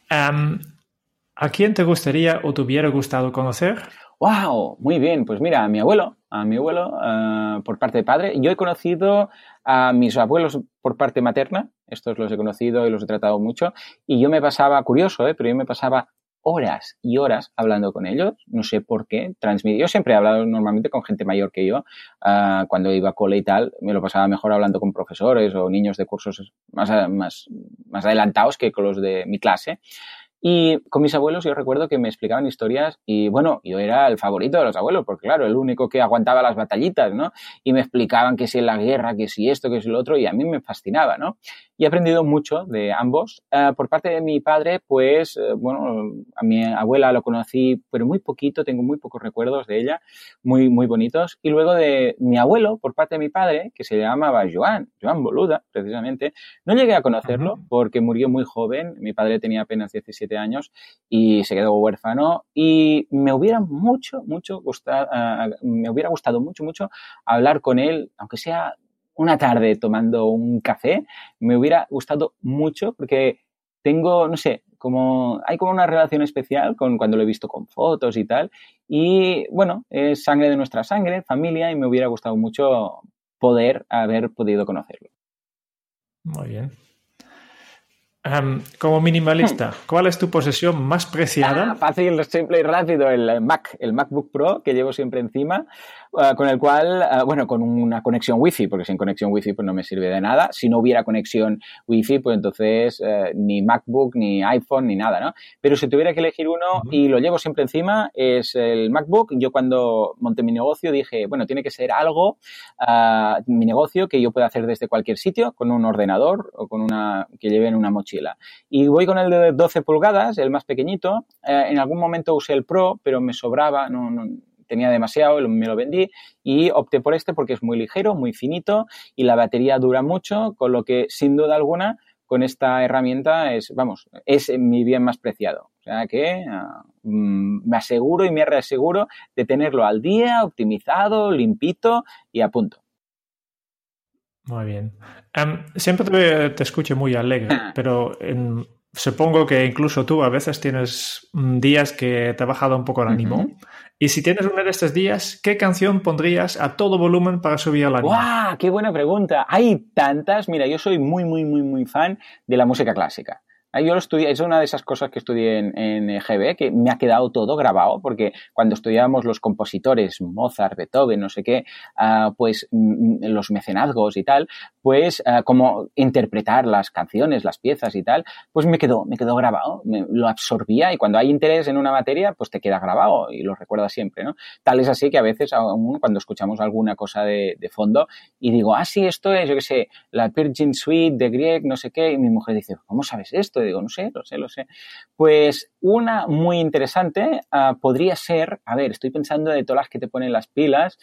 ¿A quién te gustaría o te hubiera gustado conocer? ¡Wow! Muy bien. Pues mira, a mi abuelo, a mi abuelo eh, por parte de padre. Yo he conocido a mis abuelos por parte materna. Estos los he conocido y los he tratado mucho. Y yo me pasaba, curioso, ¿eh? pero yo me pasaba horas y horas hablando con ellos. No sé por qué. Transmitir. Yo siempre he hablado normalmente con gente mayor que yo. Eh, cuando iba a cole y tal, me lo pasaba mejor hablando con profesores o niños de cursos más, más, más adelantados que con los de mi clase. Y con mis abuelos yo recuerdo que me explicaban historias y bueno, yo era el favorito de los abuelos, porque claro, el único que aguantaba las batallitas, ¿no? Y me explicaban que si la guerra, que si esto, que si lo otro, y a mí me fascinaba, ¿no? Y he aprendido mucho de ambos. Eh, por parte de mi padre, pues, eh, bueno, a mi abuela lo conocí, pero muy poquito, tengo muy pocos recuerdos de ella, muy, muy bonitos. Y luego de mi abuelo, por parte de mi padre, que se llamaba Joan, Joan Boluda, precisamente, no llegué a conocerlo porque murió muy joven, mi padre tenía apenas 17 años y se quedó huérfano y me hubiera mucho, mucho gustado, eh, me hubiera gustado mucho, mucho hablar con él, aunque sea una tarde tomando un café, me hubiera gustado mucho porque tengo, no sé, como hay como una relación especial con cuando lo he visto con fotos y tal. Y bueno, es sangre de nuestra sangre, familia, y me hubiera gustado mucho poder haber podido conocerlo. Muy bien como minimalista, hmm. ¿cuál es tu posesión más preciada? Ah, fácil, simple y rápido, el Mac, el MacBook Pro que llevo siempre encima, ah, con el cual, ah, bueno, con una conexión Wi-Fi, porque sin conexión Wi-Fi pues no me sirve de nada. Si no hubiera conexión Wi-Fi, pues entonces eh, ni MacBook, ni iPhone, ni nada, ¿no? Pero si tuviera que elegir uno y lo llevo siempre encima, es el MacBook. Yo cuando monté mi negocio dije, bueno, tiene que ser algo, mi negocio, que yo pueda hacer desde cualquier sitio, con un ordenador o con una, que lleve en una mochila y voy con el de 12 pulgadas, el más pequeñito. Eh, en algún momento usé el Pro, pero me sobraba, no, tenía demasiado, me lo vendí y opté por este porque es muy ligero, muy finito y la batería dura mucho, con lo que sin duda alguna con esta herramienta es, vamos, es mi bien más preciado. O sea que ah, mm, me aseguro y me reaseguro de tenerlo al día, optimizado, limpito y a punto. Muy bien. Em, siempre te, te, escucho muy alegre, ah. pero supongo que incluso tú a veces tienes mm, días que te ha bajado un poco el ánimo. Y si tienes uno de estos días, ¿qué canción pondrías a todo volumen para subir el ánimo? ¡Guau! ¡Qué buena pregunta! Hay tantas. Mira, yo soy muy, muy, muy, muy fan de la música clásica. Yo lo estudié, es una de esas cosas que estudié en, en GB, que me ha quedado todo grabado, porque cuando estudiábamos los compositores, Mozart, Beethoven, no sé qué, ah, pues mm, los mecenazgos y tal, pues uh, como interpretar las canciones, las piezas y tal, pues me quedó, me quedó grabado, me, lo absorbía y cuando hay interés en una materia, pues te queda grabado y lo recuerdas siempre, ¿no? Tal es así que a veces aún cuando escuchamos alguna cosa de, de fondo y digo, ah, sí, esto es, yo qué sé, la Virgin Suite de Grieg, no sé qué, y mi mujer dice, ¿cómo sabes esto? Digo, no sé, lo sé, lo sé. Pues una muy interesante uh, podría ser, a ver, estoy pensando de todas las que te ponen las pilas.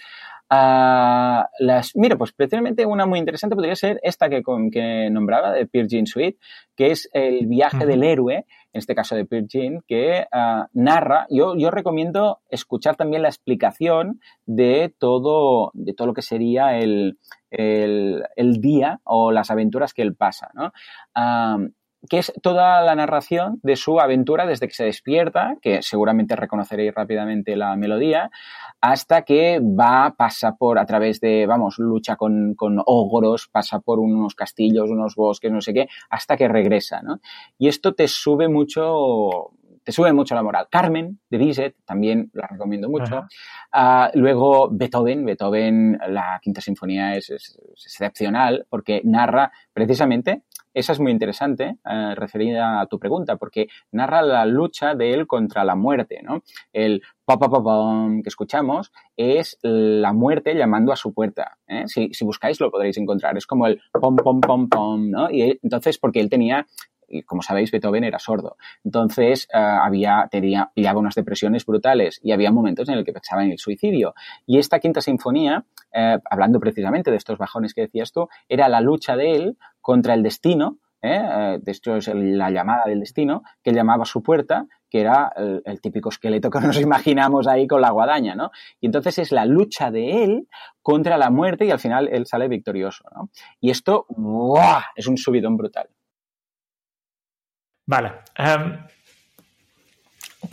Uh, las, mira, pues precisamente una muy interesante podría ser esta que, con, que nombraba de Peer Jean Suite, que es el viaje del héroe, en este caso de Peer Jean, que uh, narra, yo, yo recomiendo escuchar también la explicación de todo, de todo lo que sería el, el, el día o las aventuras que él pasa, ¿no? Que es toda la narración de su aventura desde que se despierta, que seguramente reconoceréis rápidamente la melodía, hasta que va, pasa por a través de, vamos, lucha con, con ogros, pasa por unos castillos, unos bosques, no sé qué, hasta que regresa, ¿no? Y esto te sube mucho, te sube mucho la moral. Carmen, de Bizet, también la recomiendo mucho. Uh, luego Beethoven, Beethoven, la quinta sinfonía es, es, excepcional porque narra precisamente esa es muy interesante, eh, referida a tu pregunta, porque narra la lucha de él contra la muerte, ¿no? El pa, pa, pa, que escuchamos es la muerte llamando a su puerta. ¿eh? Si, si, buscáis lo podréis encontrar. Es como el pom, pom, pom, pom, ¿no? Y entonces, porque él tenía y como sabéis, Beethoven era sordo. Entonces, uh, había, tenía, pillaba unas depresiones brutales y había momentos en el que pensaba en el suicidio. Y esta quinta sinfonía, uh, hablando precisamente de estos bajones que decías tú, era la lucha de él contra el destino, ¿eh? de esto es la llamada del destino, que llamaba a su puerta, que era el, típico esqueleto que nos imaginamos ahí con la guadaña, ¿no? Y entonces es la lucha de él contra la muerte y al final él sale victorioso, ¿no? Y esto, es un subidón brutal. Vale. Um,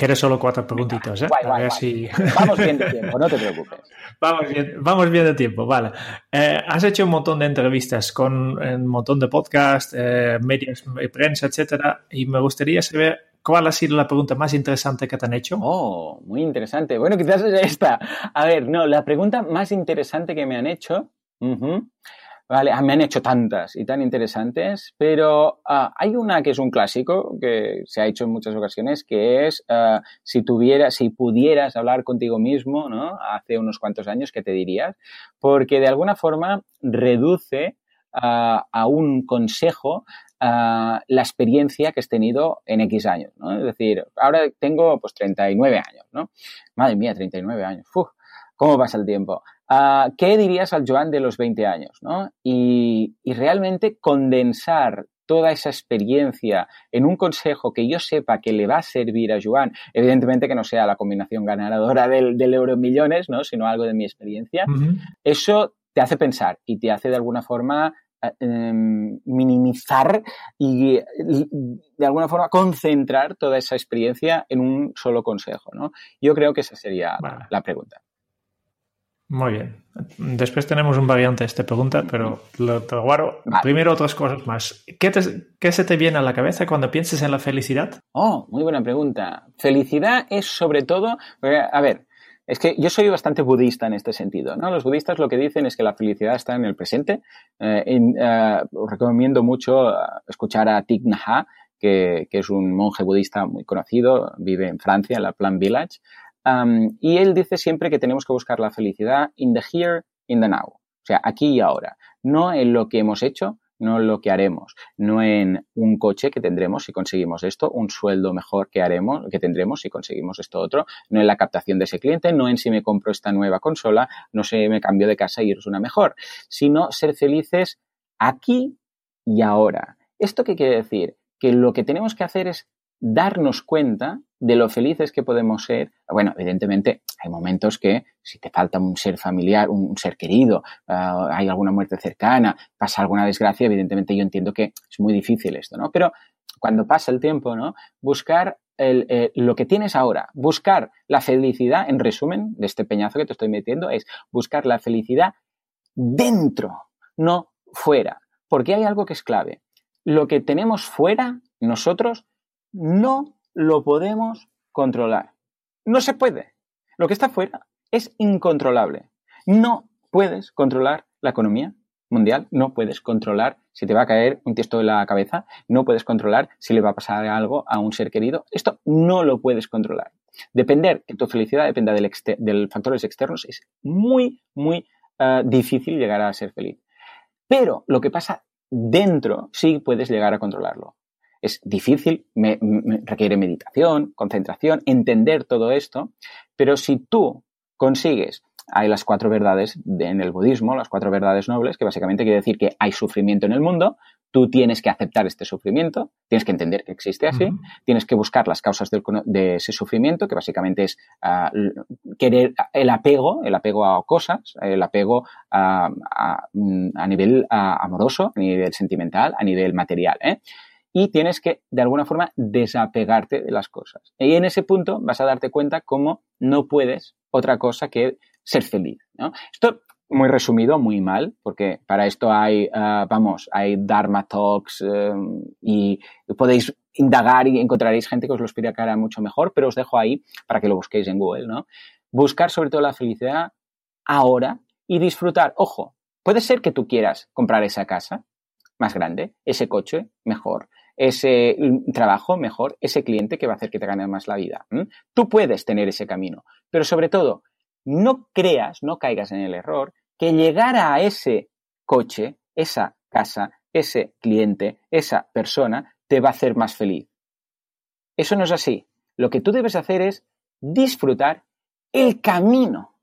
Quieres solo cuatro preguntitas, ¿eh? Guay, guay, guay. Si... Vamos bien de tiempo, no te preocupes. vamos, bien, vamos bien de tiempo, vale. Eh, has hecho un montón de entrevistas con un montón de podcasts, eh, medios, prensa, etcétera, y me gustaría saber cuál ha sido la pregunta más interesante que te han hecho. Oh, muy interesante. Bueno, quizás es esta. A ver, no, la pregunta más interesante que me han hecho. Uh -huh. Vale, ah, me han hecho tantas y tan interesantes, pero uh, hay una que es un clásico que se ha hecho en muchas ocasiones, que es uh, si tuvieras, si pudieras hablar contigo mismo, ¿no? Hace unos cuantos años, ¿qué te dirías? Porque de alguna forma reduce a un consejo la experiencia que has tenido en X años, ¿no? Es decir, ahora tengo pues 39 años, ¿no? Madre mía, 39 años. ¿Cómo pasa el tiempo? ¿Qué dirías al Joan de los 20 años, ¿no? Y, realmente condensar toda esa experiencia en un consejo que yo sepa que le va a servir a Joan, evidentemente que no sea la combinación ganadora del, del euro millones, ¿no? sino algo de mi experiencia, eso te hace pensar y te hace de alguna forma Em, minimizar y, de alguna forma concentrar toda esa experiencia en un solo consejo. ¿no? Yo creo que esa sería la pregunta. Muy bien. Después tenemos un variante de esta pregunta, pero lo, te guardo. Primero otras cosas más. ¿Qué, ¿Qué, se te viene a la cabeza cuando piensas en la felicidad? Oh, muy buena pregunta. Felicidad es sobre todo, a ver, es que yo soy bastante budista en este sentido. ¿no? Los budistas lo que dicen es que la felicidad está en el presente. Eh, eh, os recomiendo mucho eh, escuchar a Thich Nhat que, es un monje budista muy conocido, vive en Francia, en la Plan Village. Y él dice siempre que tenemos que buscar la felicidad in the here, in the now. O sea, aquí y ahora. No en lo que hemos hecho, no lo que haremos, no en un coche que tendremos si conseguimos esto, un sueldo mejor que haremos, que tendremos si conseguimos esto otro, no en la captación de ese cliente, no en si me compro esta nueva consola, no si me cambio de casa y es una mejor, sino ser felices aquí y ahora. ¿Esto qué quiere decir? Que lo que tenemos que hacer es darnos cuenta de lo felices que podemos ser. Bueno, evidentemente hay momentos que si te falta un ser familiar, un, ser querido, ah, hay alguna muerte cercana, pasa alguna desgracia, evidentemente yo entiendo que es muy difícil esto, ¿no? Pero cuando pasa el tiempo, ¿no? Buscar eh, lo que tienes ahora, buscar la felicidad, en resumen, de este peñazo que te estoy metiendo, es buscar la felicidad dentro, no fuera. Porque hay algo que es clave. Lo que tenemos fuera, nosotros, no lo podemos controlar. No se puede. Lo que está fuera es incontrolable. No puedes controlar la economía mundial, no puedes controlar si te va a caer un tiesto de la cabeza, no puedes controlar si le va a pasar algo a un ser querido. Esto no lo puedes controlar. Depender que tu felicidad dependa del, del factores externos es muy, muy eh, difícil llegar a ser feliz. Pero lo que pasa dentro sí puedes llegar a controlarlo. Es difícil, me, requiere meditación, concentración, entender todo esto, pero si tú consigues hay las cuatro verdades en el budismo, las cuatro verdades nobles, que básicamente quiere decir que hay sufrimiento en el mundo, tú tienes que aceptar este sufrimiento, tienes que entender que existe así, tienes que buscar las causas de ese sufrimiento, que básicamente es ah, querer el apego, el apego a cosas, el apego a, nivel amoroso, a nivel sentimental, a nivel material. ¿eh? Y tienes que, de alguna forma, desapegarte de las cosas. Y en ese punto vas a darte cuenta cómo no puedes otra cosa que ser feliz. ¿no? Esto muy resumido, muy mal, porque para esto hay, ah, vamos, hay Dharma Talks eh, y podéis indagar y encontraréis gente que os lo explicará mucho mejor, pero os dejo ahí para que lo busquéis en Google, ¿no? Buscar sobre todo la felicidad ahora y disfrutar. Ojo, puede ser que tú quieras comprar esa casa más grande, ese coche mejor, ese trabajo mejor, ese cliente que va a hacer que te gane más la vida. Tú puedes tener ese camino, pero sobre todo, no creas, no caigas en el error que llegar a ese coche, esa casa, ese cliente, esa persona, te va a hacer más feliz. Eso no es así. Lo que tú debes hacer es disfrutar el camino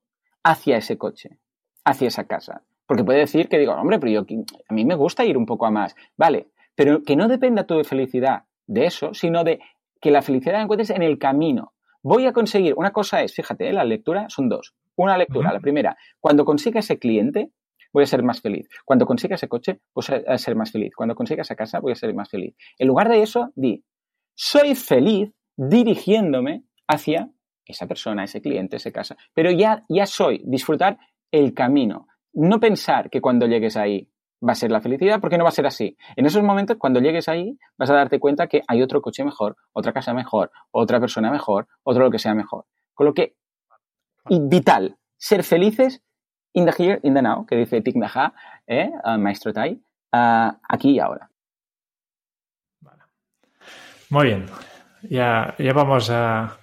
hacia ese coche, hacia esa casa. Porque puede decir que digo, hombre, pero yo, a mí me gusta ir un poco a más. Vale, pero que no dependa tu felicidad de eso, sino de que la felicidad la encuentres en el camino. Voy a conseguir, una cosa es, fíjate, ¿eh? la lectura son dos. Una lectura, la primera, cuando consiga ese cliente, voy a ser más feliz. Cuando consiga ese coche, voy a ser más feliz. Cuando consiga esa casa, voy a ser más feliz. En lugar de eso, di, soy feliz dirigiéndome hacia esa persona, ese cliente, esa casa. Pero ya, ya soy, disfrutar el camino. No pensar que cuando llegues ahí va a ser la felicidad porque no va a ser así. En esos momentos, cuando llegues ahí, vas a darte cuenta que hay otro coche mejor, otra casa mejor, otra persona mejor, otro lo que sea mejor. Con lo que, y vital, ser felices in the here, in the now, que dice Thich Nhat, ¿eh? maestro Tai, aquí y ahora. Muy bien. Ya, ya vamos a,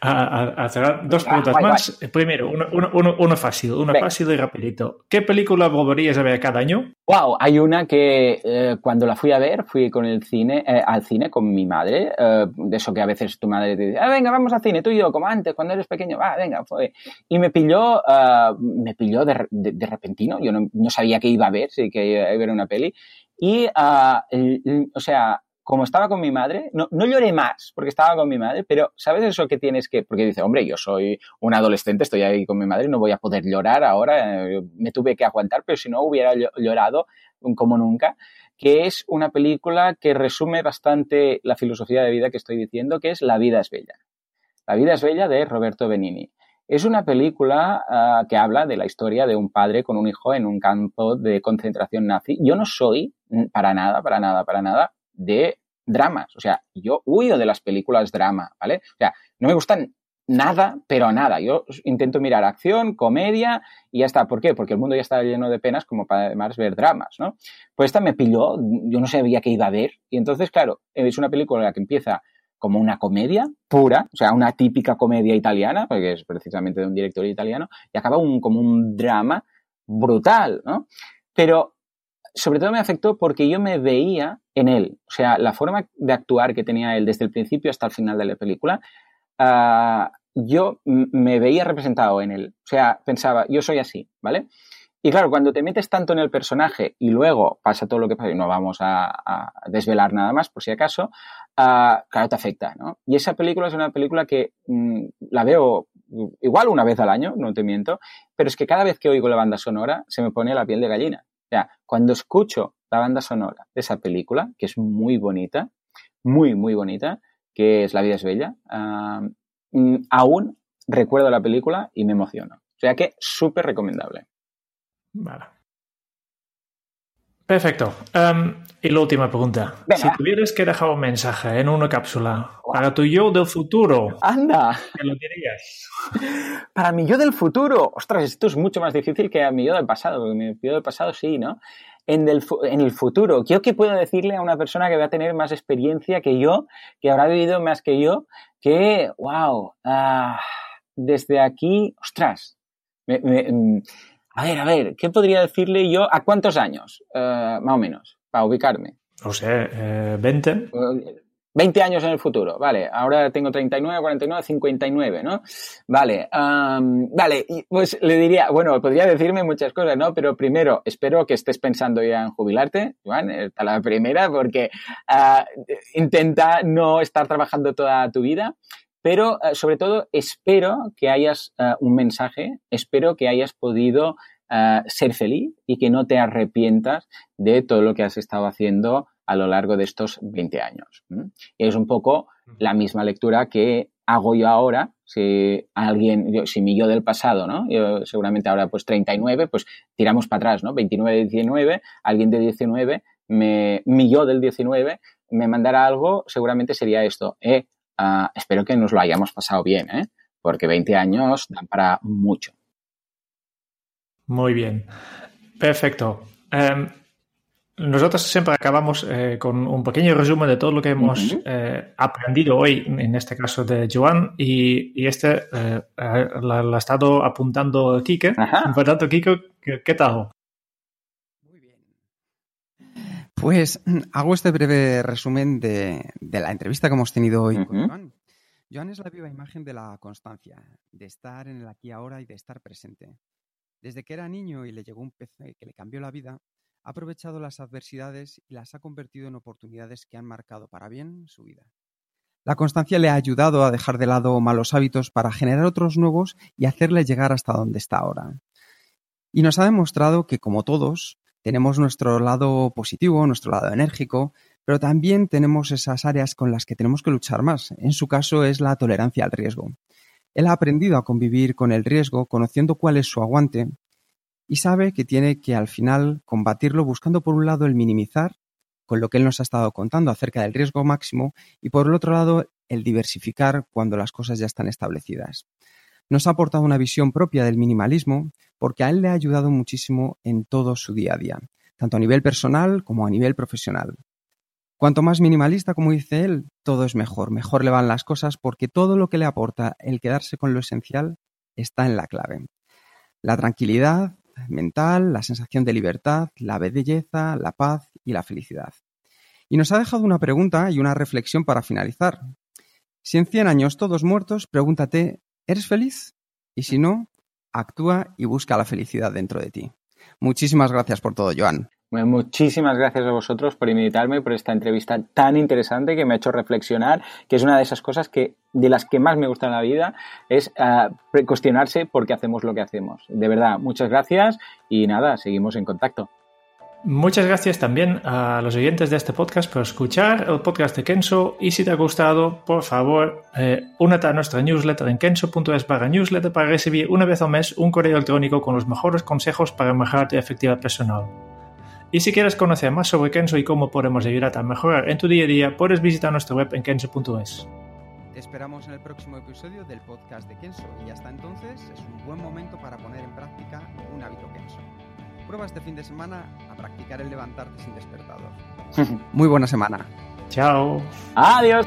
a, hacer dos preguntas más. Primero, uno, fácil, uno fácil y rapidito. ¿Qué película volverías a ver cada año? Wow, hay una que eh, cuando la fui a ver, fui con el cine, eh, al cine con mi madre, eh, de eso que a veces tu madre te dice, ah, venga, vamos al cine, tú y yo, como antes, cuando eres pequeño, va, venga, fue. Y me pilló, me pilló de, de, repentino, yo no, no, sabía que iba a ver, sí, que iba a ver una peli. Y, o sea, como estaba con mi madre, no, no, lloré más porque estaba con mi madre, pero ¿sabes eso que tienes que...? Porque dice, hombre, yo soy un adolescente, estoy ahí con mi madre, no voy a poder llorar ahora, eh, me tuve que aguantar, pero si no hubiera llorado como nunca, que es una película que resume bastante la filosofía de vida que estoy diciendo, que es La vida es bella. La vida es bella de Roberto Benini. Es una película ah, que habla de la historia de un padre con un hijo en un campo de concentración nazi. Yo no soy, mm, para nada, para nada, para nada, de dramas. O sea, yo huyo de las películas drama, ¿vale? O sea, no me gustan nada, pero nada. Yo intento mirar acción, comedia y ya está. ¿Por qué? Porque el mundo ya está lleno de penas como para además ver dramas, ¿no? Pues esta me pilló, yo no sabía qué iba a ver. Y entonces, claro, es una película que empieza como una comedia pura, o sea, una típica comedia italiana, porque es precisamente de un director italiano, y acaba como un drama brutal, ¿no? Pero sobre todo me afectó porque yo me veía en él. O sea, la forma de actuar que tenía él desde el principio hasta el final de la película, uh, yo me veía representado en él. O sea, pensaba, yo soy así, ¿vale? Y claro, cuando te metes tanto en el personaje y luego pasa todo lo que pasa, y no vamos a, a desvelar nada más por si acaso, uh, claro, te afecta, ¿no? Y esa película es una película que mm, la veo igual una vez al año, no te miento, pero es que cada vez que oigo la banda sonora se me pone la piel de gallina. O sea, cuando escucho la banda sonora de esa película, que es muy bonita, muy, muy bonita, que es La vida es bella, mm, aún recuerdo la película y me emociono. O sea que súper recomendable. Vale. Perfecto. y la última pregunta. Si tuvieras que dejar un mensaje en una cápsula para tu yo del futuro, ¡anda! ¿qué lo dirías? Para mi yo del futuro, ostras, esto es mucho más difícil que a mi yo del pasado, porque mi yo del pasado sí, ¿no? En, en el futuro, ¿yo qué puedo decirle a una persona que va a tener más experiencia que yo, que habrá vivido más que yo, que, wow, ah, desde aquí, ostras, mm, a ver, a ver, ¿qué podría decirle yo a cuántos años, eh, más o menos, para ubicarme? No sé, eh, 20. 20 años en el futuro, vale. Ahora tengo 39, 49, 59, ¿no? Vale, vale, pues le diría, bueno, podría decirme muchas cosas, ¿no? Pero primero, espero que estés pensando ya en jubilarte, Juan, esta la primera, porque ah, intenta no estar trabajando toda tu vida. Pero ah, sobre todo espero que hayas ah, un mensaje, espero que hayas podido ser feliz y que no te arrepientas de todo lo que has estado haciendo a lo largo de estos 20 años. Y es un poco la misma lectura que hago yo ahora. Si alguien, si mi yo del pasado, ¿no? Yo seguramente ahora pues 39, pues tiramos para atrás, ¿no? 29, 19, alguien de 19, me, mi yo del 19 me mandara algo, seguramente sería esto. Eh, ah, espero que nos lo hayamos pasado bien, ¿eh? Porque 20 años dan para mucho. Muy bien. Perfecto. Em, nosotros siempre acabamos eh, con un pequeño resumen de todo lo que hemos eh, aprendido hoy, en este caso de Joan, y, este eh, la, ha estado apuntando Kike. Por tanto, Kike, ¿qué, tal? Muy bien. Pues hago este breve resumen de, la entrevista que hemos tenido hoy con Joan. Joan es la viva imagen de la constancia, de estar en el aquí ahora y de estar presente. Desde que era niño y le llegó un pez que le cambió la vida, ha aprovechado las adversidades y las ha convertido en oportunidades que han marcado para bien su vida. La constancia le ha ayudado a dejar de lado malos hábitos para generar otros nuevos y hacerle llegar hasta donde está ahora. Y nos ha demostrado que, como todos, tenemos nuestro lado positivo, nuestro lado enérgico, pero también tenemos esas áreas con las que tenemos que luchar más. En su caso es la tolerancia al riesgo. Él ha aprendido a convivir con el riesgo, conociendo cuál es su aguante y sabe que tiene que al final combatirlo buscando por un lado el minimizar, con lo que él nos ha estado contando acerca del riesgo máximo, y por el otro lado el diversificar cuando las cosas ya están establecidas. Nos ha aportado una visión propia del minimalismo porque a él le ha ayudado muchísimo en todo su día a día, tanto a nivel personal como a nivel profesional. Cuanto más minimalista, como dice él, todo es mejor, mejor le van las cosas porque todo lo que le aporta el quedarse con lo esencial está en la clave. La tranquilidad mental, la sensación de libertad, la belleza, la paz y la felicidad. Y nos ha dejado una pregunta y una reflexión para finalizar. Si en 100 años todos muertos, pregúntate, ¿eres feliz? Y si no, actúa y busca la felicidad dentro de ti. Muchísimas gracias por todo, Joan. muchísimas gracias a vosotros por invitarme, por esta entrevista tan interesante que me ha hecho reflexionar, que es una de esas cosas que de las que más me gusta en la vida, es uh, cuestionarse por qué hacemos lo que hacemos. De verdad, muchas gracias y nada, seguimos en contacto. Muchas gracias también a los oyentes de este podcast por escuchar el podcast de Kenso y si te ha gustado, por favor, eh, únete a nuestra newsletter en kenso.es barra newsletter para recibir una vez al mes un correo electrónico con los mejores consejos para mejorar tu efectividad personal. Y si quieres conocer más sobre Kenso y cómo podemos ayudarte a mejorar en tu día a día, puedes visitar nuestra web en kenso.es. Te esperamos en el próximo episodio del podcast de Kenso y hasta entonces es un buen momento para poner en práctica un hábito Kenso. Prueba este fin de semana a practicar el levantarte sin despertador. Muy buena semana. Chao. Adiós.